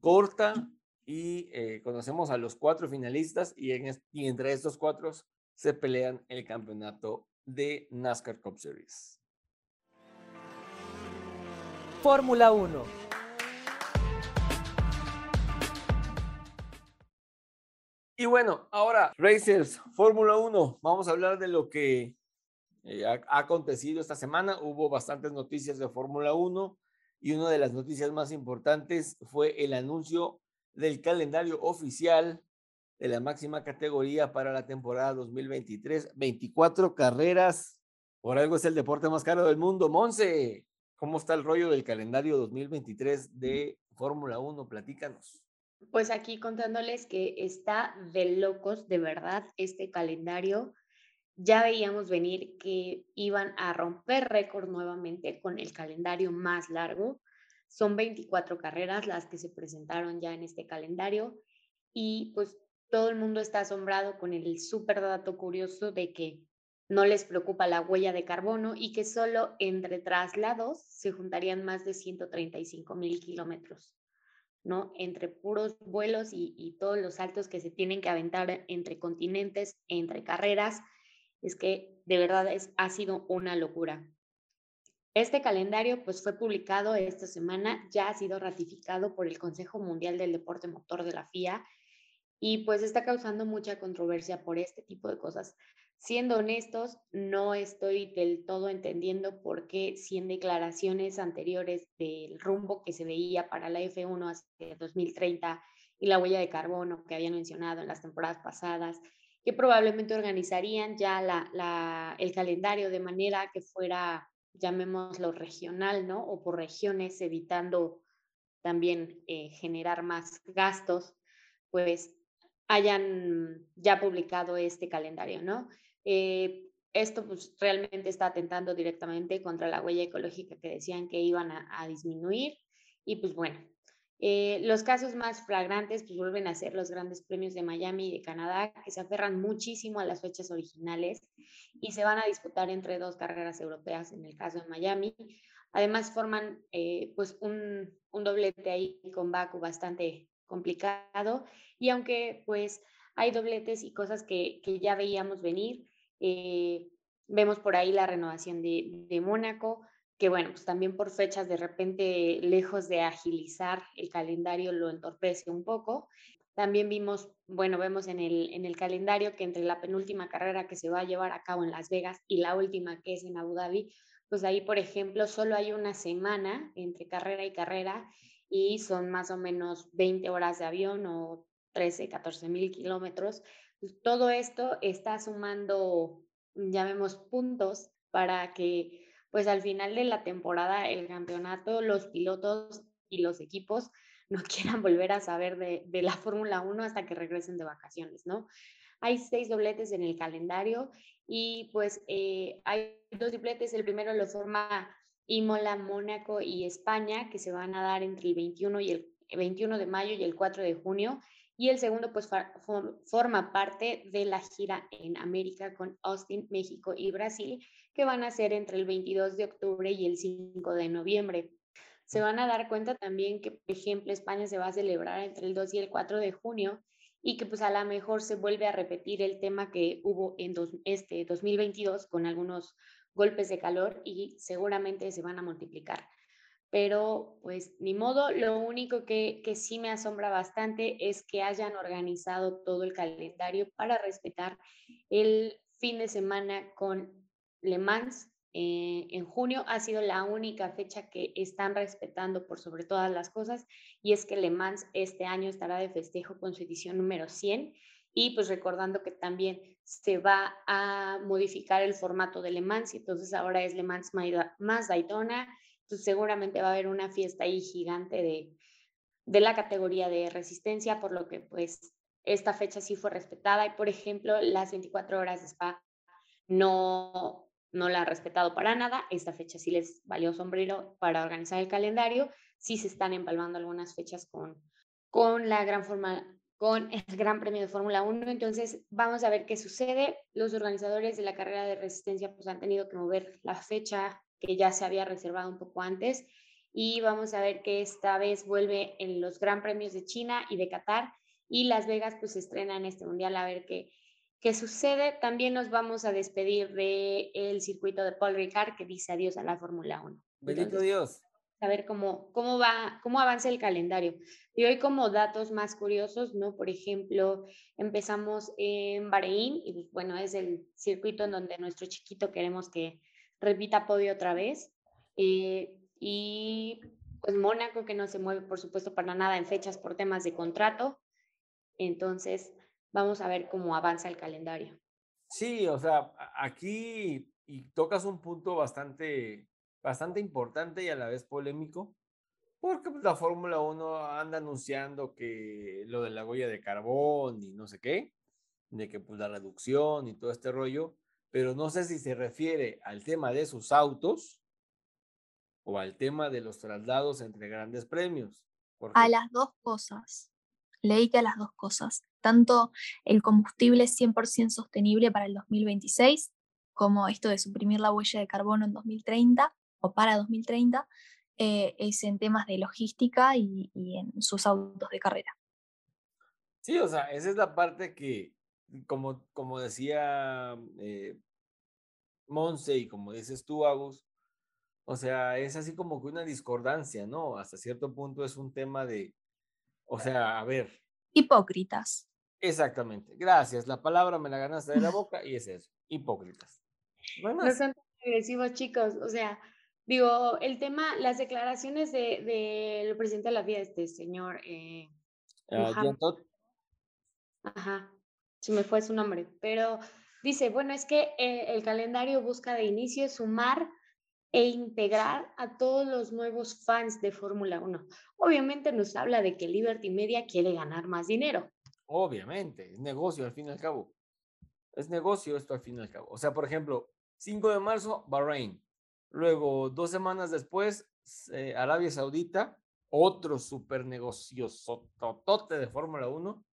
corta, y eh, conocemos a los cuatro finalistas y, y entre estos cuatro se pelean el campeonato de NASCAR Cup Series. Fórmula 1. Y bueno, ahora, Racers, Fórmula 1, vamos a hablar de lo que eh, ha, acontecido esta semana. Hubo bastantes noticias de Fórmula 1 y una de las noticias más importantes fue el anuncio del calendario oficial de la máxima categoría para la temporada 2023. 24 carreras. Por algo es el deporte más caro del mundo. Monse, ¿cómo está el rollo del calendario 2023 de Fórmula 1? Platícanos. Pues aquí contándoles que está de locos, de verdad, este calendario ya veíamos venir que iban a romper récord nuevamente con el calendario más largo. Son 24 carreras las que se presentaron ya en este calendario y pues todo el mundo está asombrado con el súper dato curioso de que no les preocupa la huella de carbono y que solo entre traslados se juntarían más de 135 mil kilómetros, ¿no? Entre puros vuelos y, y todos los saltos que se tienen que aventar entre continentes, entre carreras es que de verdad es, ha sido una locura. Este calendario pues fue publicado esta semana, ya ha sido ratificado por el Consejo Mundial del Deporte Motor de la FIA y pues está causando mucha controversia por este tipo de cosas. Siendo honestos, no estoy del todo entendiendo por qué si en declaraciones anteriores del rumbo que se veía para la F1 hacia 2030 y la huella de carbono que habían mencionado en las temporadas pasadas que probablemente organizarían ya el calendario de manera que fuera, llamémoslo regional, ¿no? O por regiones, evitando también eh, generar más gastos, pues hayan ya publicado este calendario, ¿no? Eh, esto pues realmente está atentando directamente contra la huella ecológica que decían que iban a, disminuir. Y pues bueno, eh, los casos más flagrantes pues vuelven a ser los grandes premios de Miami y de Canadá, que se aferran muchísimo a las fechas originales y se van a disputar entre dos carreras europeas en el caso de Miami. Además forman eh, pues un, doblete ahí con Baku bastante complicado y aunque pues hay dobletes y cosas que, que ya veíamos venir, eh, vemos por ahí la renovación de, de Mónaco, que bueno, pues también por fechas de repente, lejos de agilizar el calendario, lo entorpece un poco. También vimos, bueno, vemos en el, en el calendario que entre la penúltima carrera que se va a llevar a cabo en Las Vegas y la última que es en Abu Dhabi, pues ahí, por ejemplo, solo hay una semana entre carrera y carrera y son más o menos 20 horas de avión o 13, 14 mil kilómetros. Pues todo esto está sumando llamemos puntos para que pues al final de la temporada el campeonato, los pilotos y los equipos no quieran volver a saber de, la Fórmula 1 hasta que regresen de vacaciones, ¿no? Hay seis dobletes en el calendario y pues eh, hay dos dobletes. El primero lo forma Imola, Mónaco y España, que se van a dar entre el 21, y el 21 de mayo y el 4 de junio y el segundo pues forma parte de la gira en América con Austin, México y Brasil, que van a ser entre el 22 de octubre y el 5 de noviembre. Se van a dar cuenta también que, por ejemplo, España se va a celebrar entre el 2 y el 4 de junio y que pues a lo mejor se vuelve a repetir el tema que hubo en este 2022 con algunos golpes de calor y seguramente se van a multiplicar pero pues ni modo, lo único que, que sí me asombra bastante es que hayan organizado todo el calendario para respetar el fin de semana con Le Mans. Eh, en junio ha sido la única fecha que están respetando por sobre todas las cosas y es que Le Mans este año estará de festejo con su edición número 100 y pues recordando que también se va a modificar el formato de Le Mans y entonces ahora es Le Mans más Daytona entonces seguramente va a haber una fiesta ahí gigante de, de la categoría de resistencia, por lo que pues esta fecha sí fue respetada y por ejemplo las 24 horas de spa no, no la han respetado para nada, esta fecha sí les valió sombrero para organizar el calendario, sí se están empalmando algunas fechas con, con la gran forma con el Gran Premio de Fórmula 1. Entonces, vamos a ver qué sucede. Los organizadores de la carrera de resistencia pues, han tenido que mover la fecha que ya se había reservado un poco antes. Y vamos a ver que esta vez vuelve en los Gran Premios de China y de Qatar. Y Las Vegas pues estrena en este mundial a ver qué, qué sucede. También nos vamos a despedir del el circuito de Paul Ricard que dice adiós a la Fórmula 1. Bendito Dios. A ver cómo, cómo va, cómo avanza el calendario. Y hoy como datos más curiosos, ¿no? Por ejemplo, empezamos en Bahrein y pues, bueno, es el circuito en donde nuestro chiquito queremos que, repita podio otra vez. Eh, y pues Mónaco, que no se mueve, por supuesto, para nada en fechas por temas de contrato. Entonces, vamos a ver cómo avanza el calendario. Sí, o sea, aquí y tocas un punto bastante, bastante importante y a la vez polémico, porque pues, la Fórmula 1 anda anunciando que lo de la huella de carbón y no sé qué, de que pues la reducción y todo este rollo, pero no sé si se refiere al tema de sus autos o al tema de los traslados entre grandes premios. A las dos cosas. Leí que a las dos cosas. Tanto el combustible 100% sostenible para el 2026, como esto de suprimir la huella de carbono en 2030 o para 2030, eh, es en temas de logística y, en sus autos de carrera. Sí, o sea, esa es la parte que, como, como decía eh, Monse, y como dices tú, Agus, o sea, es así como que una discordancia, ¿no? Hasta cierto punto es un tema de, o sea, a ver. Hipócritas. Exactamente. Gracias. La palabra me la ganaste de la boca y es eso. Hipócritas. No son agresivos, chicos. O sea, digo, el tema, las declaraciones del de, presidente de la vida, este señor. Eh, uh, Ajá. Se me fue su nombre. Pero Dice, bueno, es que eh, el calendario busca de inicio sumar e integrar a todos los nuevos fans de Fórmula 1. Obviamente nos habla de que Liberty Media quiere ganar más dinero. Obviamente, es negocio al fin y al cabo. es negocio esto al fin y al cabo. O sea, por ejemplo, 5 de marzo, Bahrein. Luego, dos semanas después, eh, Arabia Saudita, otro super negocio de Fórmula 1.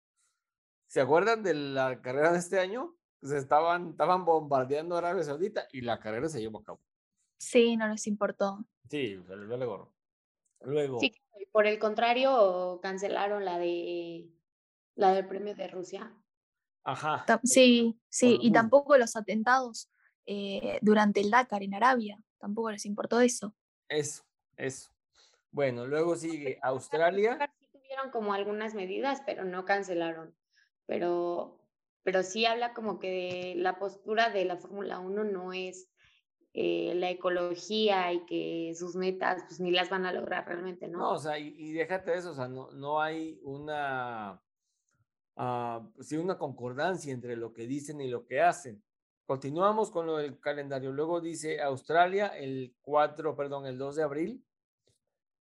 ¿Se acuerdan de la carrera de este año? Se estaban, estaban bombardeando Arabia Saudita y la carrera se llevó a cabo. Sí, no les importó. Sí, se les dio gorro. Luego. Sí, por el contrario, cancelaron la de la del premio de Rusia. Ajá. Sí, sí, y tampoco los atentados eh, durante el Dakar en Arabia, tampoco les importó eso. Eso, eso. Bueno, luego sigue Australia. Sí tuvieron como algunas medidas, pero no cancelaron. Pero, pero sí habla como que la postura de la Fórmula 1 no es eh, la ecología y que sus metas pues ni las van a lograr realmente, ¿no? No, o sea, y, déjate eso, o sea, no, no hay una, uh, una concordancia entre lo que dicen y lo que hacen. Continuamos con lo del calendario. Luego dice Australia el 4, perdón, el 2 de abril.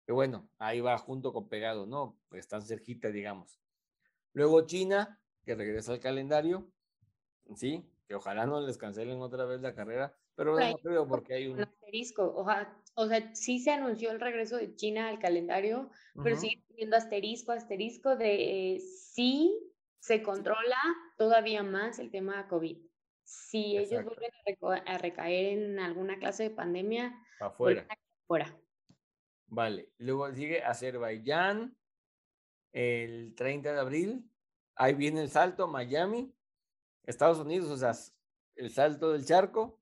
Que bueno, ahí va junto con pegado, ¿no? Están cerquita, digamos. Luego China, que regresa al calendario. Sí, que ojalá no les cancelen otra vez la carrera, pero no creo porque hay un... asterisco. O sea, o sea, sí se anunció el regreso de China al calendario, pero sigue teniendo asterisco, asterisco de eh, sí se controla todavía más el tema de COVID si ellos vuelven a, recaer en alguna clase de pandemia, afuera. Fuera. Vale, luego sigue Azerbaiyán el 30 de abril. Ahí viene el salto, Miami, Estados Unidos, o sea, el salto del charco.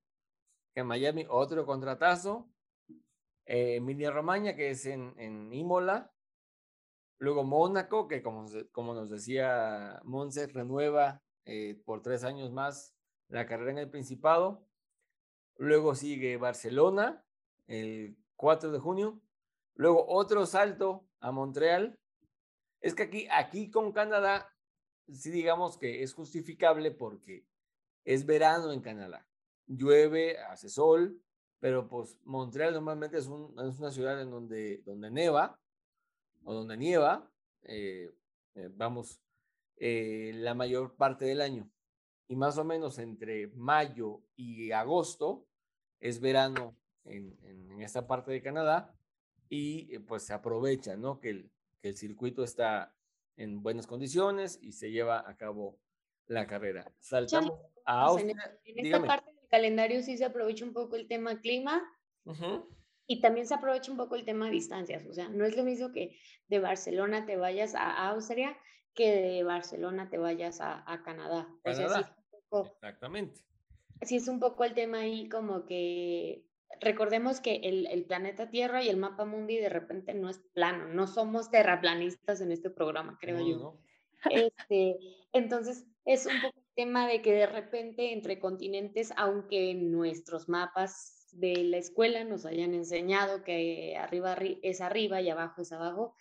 En Miami, otro contratazo. Eh, Emilia Romagna, que es en, en Imola. Luego Mónaco, que como, como nos decía Monse, renueva eh, por tres años más la carrera en el Principado. Luego sigue Barcelona el 4 de junio. Luego otro salto a Montreal. Es que aquí, aquí con Canadá, sí digamos que es justificable porque es verano en Canadá. Llueve, hace sol, pero pues Montreal normalmente es, una ciudad en donde, donde neva o donde nieva, eh, eh, vamos, eh, la mayor parte del año y más o menos entre mayo y agosto es verano en, en, esta parte de Canadá y pues se aprovecha, ¿no? Que el, que el circuito está en buenas condiciones y se lleva a cabo la carrera. Saltamos a Austria. En, esta parte del calendario sí se aprovecha un poco el tema clima y también se aprovecha un poco el tema distancias. O sea, no es lo mismo que de Barcelona te vayas a Austria que de Barcelona te vayas a, a Canadá. O sea, Exactamente. Sí, es un poco el tema ahí como que recordemos que el, el, planeta Tierra y el mapa mundi de repente no es plano, no somos terraplanistas en este programa, creo yo. Este, entonces, es un poco el tema de que de repente entre continentes, aunque nuestros mapas de la escuela nos hayan enseñado que arriba es arriba y abajo es abajo,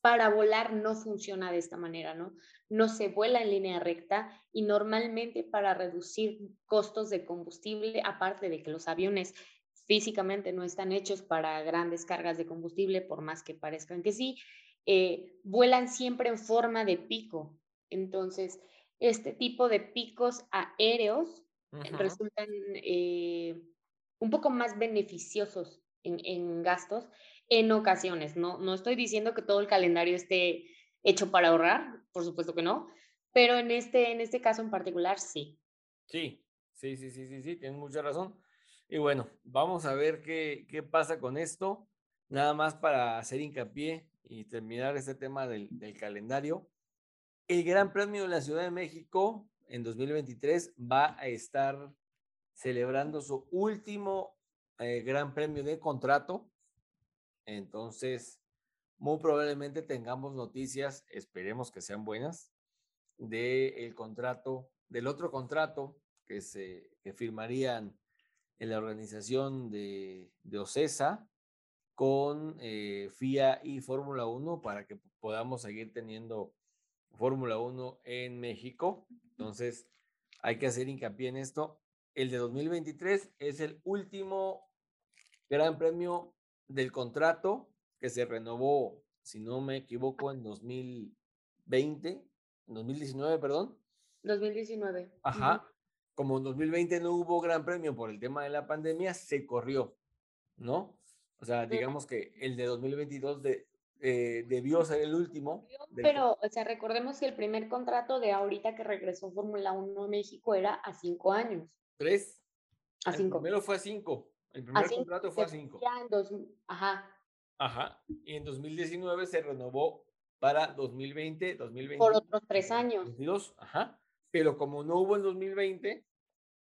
para volar no funciona de esta manera, ¿no? No se vuela en línea recta y normalmente para reducir costos de combustible, aparte de que los aviones físicamente no están hechos para grandes cargas de combustible, por más que parezcan que sí, eh, vuelan siempre en forma de pico. Entonces, este tipo de picos aéreos resultan eh, un poco más beneficiosos en, en gastos en ocasiones, ¿no? No estoy diciendo que todo el calendario esté hecho para ahorrar, por supuesto que no, pero en este, en este caso en particular sí. Sí, sí, sí, sí, sí, sí, tienes mucha razón. Y bueno, vamos a ver qué, qué pasa con esto, nada más para hacer hincapié y terminar este tema del, calendario. El Gran Premio de la Ciudad de México en 2023 va a estar celebrando su último eh, Gran Premio de contrato entonces, muy probablemente tengamos noticias, esperemos que sean buenas, del contrato, del otro contrato que se que firmarían en la organización de, de OCESA con eh, FIA y Fórmula 1 para que podamos seguir teniendo Fórmula 1 en México. Entonces, hay que hacer hincapié en esto. El de 2023 es el último gran premio del contrato que se renovó, si no me equivoco, en 2020, 2019, perdón. 2019. Ajá. Como en 2020 no hubo gran premio por el tema de la pandemia, se corrió, ¿no? O sea, digamos que el de 2022 de, eh, debió ser el último. Pero, o sea, recordemos que el primer contrato de ahorita que regresó Fórmula 1 México era a cinco años. ¿Tres? A cinco. El primero fue a cinco. El primer contrato fue a cinco. Ya en dos, ajá. Ajá. Y en 2019 se renovó para 2020, 2021. Por otros tres años. 2022, ajá. Pero como no hubo en 2020,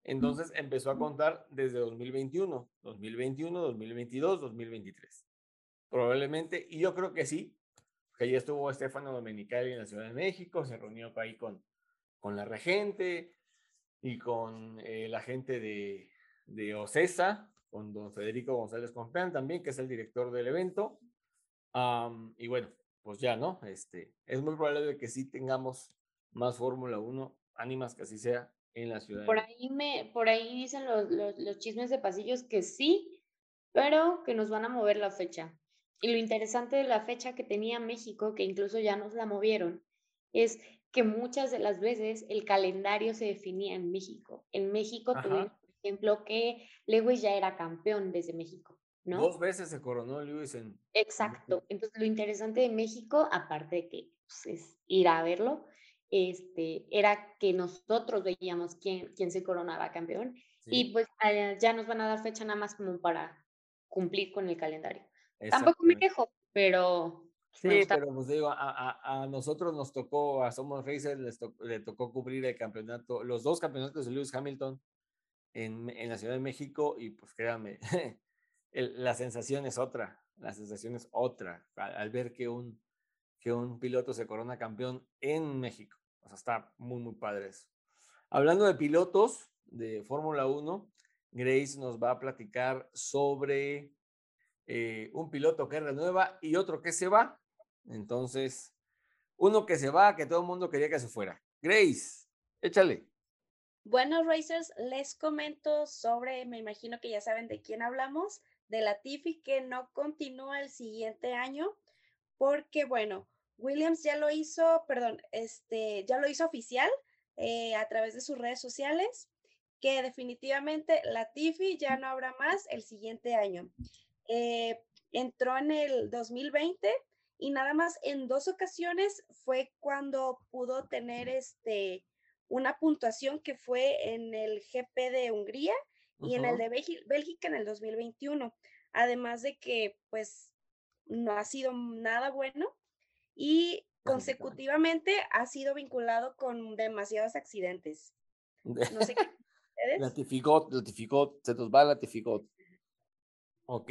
entonces empezó a contar desde 2021, 2021, 2022, 2023. Probablemente, y yo creo que sí, que ya estuvo Estefano Domenicali en la Ciudad de México, se reunió ahí con, con la regente y con eh, la gente de, de OCESA, con don Federico González Compeán también, que es el director del evento. y bueno, pues ya, ¿no? Este, es muy probable que sí tengamos más Fórmula 1, ánimas que así sea, en la ciudad. Por ahí, me, por ahí dicen los, los, chismes de pasillos que sí, pero que nos van a mover la fecha. Y lo interesante de la fecha que tenía México, que incluso ya nos la movieron, es que muchas de las veces el calendario se definía en México. En México tuvimos, por ejemplo, que Lewis ya era campeón desde México, ¿no? Dos veces se coronó Lewis en... Exacto. Entonces, lo interesante de México, aparte de que pues, es ir a verlo, este, era que nosotros veíamos quién, quién se coronaba campeón y pues ah, ya nos van a dar fecha nada más como para cumplir con el calendario. Tampoco me quejo, pero... Sí, pero pues digo, a, a, nosotros nos tocó, a Somos Racers les le tocó cubrir el campeonato, los dos campeonatos de Lewis Hamilton en, en la Ciudad de México y pues créanme, la sensación es otra, la sensación es otra al, ver que un, que un piloto se corona campeón en México. O sea, está muy, muy padre eso. Hablando de pilotos de Fórmula 1, Grace nos va a platicar sobre eh, un piloto que renueva y otro que se va. Entonces, uno que se va, que todo el mundo quería que se fuera. Grace, échale. Bueno, Racers, les comento sobre, me imagino que ya saben de quién hablamos, de la Tiffy que no continúa el siguiente año, porque bueno, Williams ya lo hizo, perdón, este, ya lo hizo oficial eh, a través de sus redes sociales, que definitivamente la Tiffy ya no habrá más el siguiente año. Eh, entró en el 2020 y nada más en dos ocasiones fue cuando pudo tener este, una puntuación que fue en el GP de Hungría y en el de Bélgica en el 2021. Además de que pues no ha sido nada bueno y consecutivamente ha sido vinculado con demasiados accidentes. No sé qué. Latificó, latificó, se nos va latificó. Ok.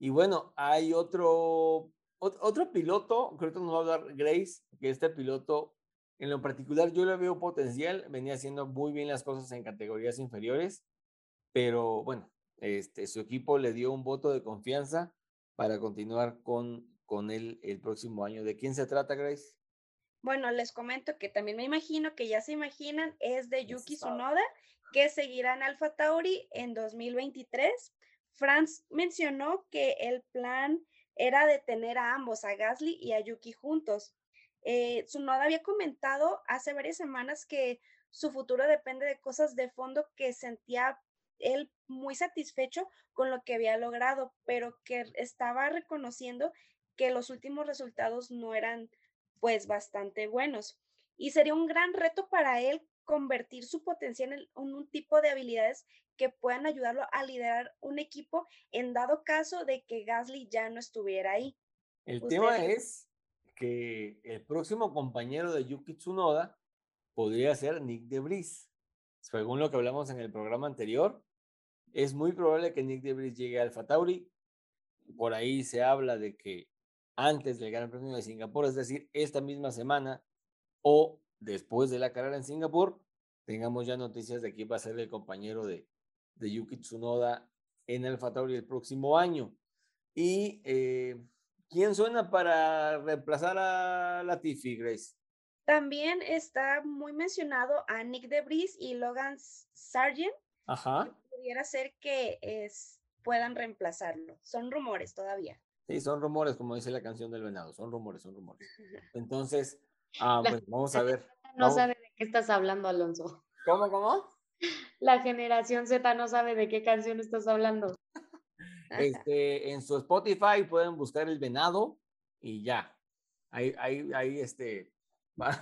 Y bueno, hay otro, otro piloto, creo que nos va a hablar Grace, que este piloto, en lo particular, yo le veo potencial, venía haciendo muy bien las cosas en categorías inferiores, pero bueno, este, su equipo le dio un voto de confianza para continuar con con él el próximo año. ¿De quién se trata, Grace? Bueno, les comento que también me imagino que ya se imaginan, es de Yuki Tsunoda, que seguirá en Alfa Tauri en 2023. Franz mencionó que el plan era de tener a ambos, a Gasly y a Yuki juntos. Eh, Tsunoda había comentado hace varias semanas que su futuro depende de cosas de fondo que sentía él muy satisfecho con lo que había logrado, pero que estaba reconociendo que los últimos resultados no eran pues bastante buenos. Y sería un gran reto para él convertir su potencial en, un tipo de habilidades que puedan ayudarlo a liderar un equipo en dado caso de que Gasly ya no estuviera ahí. El tema es que el próximo compañero de Yuki Tsunoda podría ser Nick Debris. Según lo que hablamos en el programa anterior, es muy probable que Nick Debris llegue al Tauri. Por ahí se habla de que antes del Gran Premio de Singapur, es decir, esta misma semana o después de la carrera en Singapur, tengamos ya noticias de quién va a ser el compañero de, de Yuki Tsunoda en el Tauri el próximo año. ¿Y eh, quién suena para reemplazar a Latifi, Grace? También está muy mencionado a Nick Debris y Logan Sargent. Ajá. pudiera ser que es, puedan reemplazarlo. Son rumores todavía. Sí, son rumores, como dice la canción del venado, son rumores, son rumores. Entonces, ah, vamos a ver. No sabe de qué estás hablando, Alonso. ¿Cómo, cómo? La generación Z no sabe de qué canción estás hablando. Este, en su Spotify pueden buscar el venado y ya. Ahí, ahí, ahí este, van,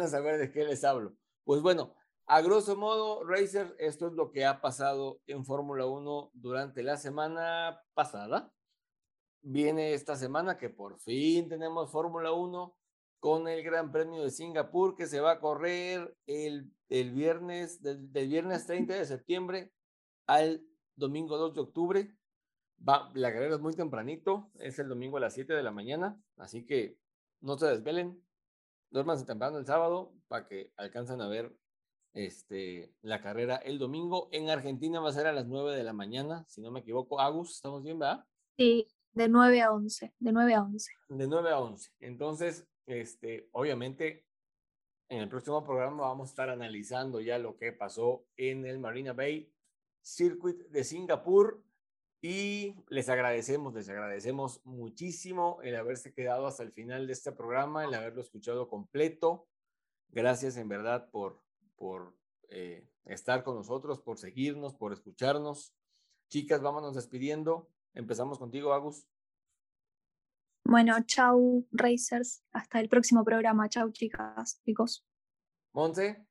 a saber de qué les hablo. Pues bueno, a grosso modo, Racer, esto es lo que ha pasado en Fórmula 1 durante la semana pasada. Viene esta semana que por fin tenemos Fórmula 1 con el Gran Premio de Singapur que se va a correr el, el viernes, del, del, viernes 30 de septiembre al domingo 2 de octubre. Va, la carrera es muy tempranito, es el domingo a las 7 de la mañana, así que no se desvelen, duérmanse temprano el sábado para que alcancen a ver este, la carrera el domingo. En Argentina va a ser a las 9 de la mañana, si no me equivoco. Agus, ¿estamos bien, verdad? Sí, de 9 a 11, de 9 a 11. De 9 a 11. Entonces, este, obviamente, en el próximo programa vamos a estar analizando ya lo que pasó en el Marina Bay Circuit de Singapur y les agradecemos, les agradecemos muchísimo el haberse quedado hasta el final de este programa, el haberlo escuchado completo. Gracias en verdad por, por eh, estar con nosotros, por seguirnos, por escucharnos. Chicas, vámonos despidiendo. Empezamos contigo, Agus. Bueno, chau, Racers. Hasta el próximo programa. Chau, chicas, chicos. Monse.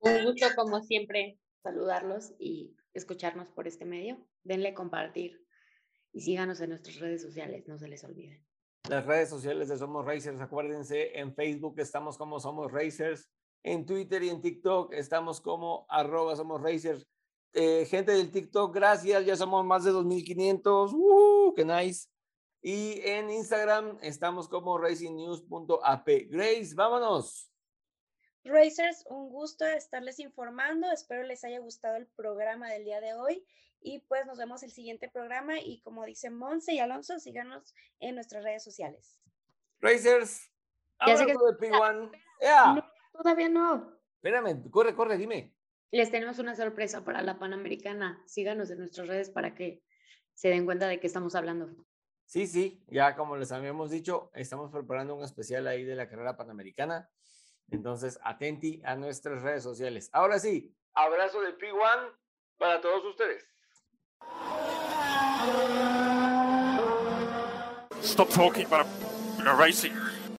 Un gusto, como siempre, saludarlos y escucharnos por este medio. Denle compartir y síganos en nuestras redes sociales, no se les olvide. Las redes sociales de Somos Racers, acuérdense, en Facebook estamos como Somos Racers, en Twitter y en TikTok estamos como arroba Somos Racers. Eh, gente del TikTok, gracias, ya somos más de 2500, ¡uh! ¡Qué nice! Y en Instagram estamos como racingnews.ap. Grace, vámonos. Racers, un gusto estarles informando. Espero les haya gustado el programa del día de hoy. Y pues nos vemos el siguiente programa. Y como dicen Monse y Alonso, síganos en nuestras redes sociales. Racers, Ya sé que- abrazo de P1. ¡Ea! No, todavía no. Espérame, corre, corre, dime. Les tenemos una sorpresa para la Panamericana. Síganos en nuestras redes para que se den cuenta de qué estamos hablando. Sí, sí, ya como les habíamos dicho, estamos preparando un especial ahí de la carrera panamericana. Entonces, atenti a nuestras redes sociales. Ahora sí, abrazo de P1 para todos ustedes. Stop talking, but I'm racing.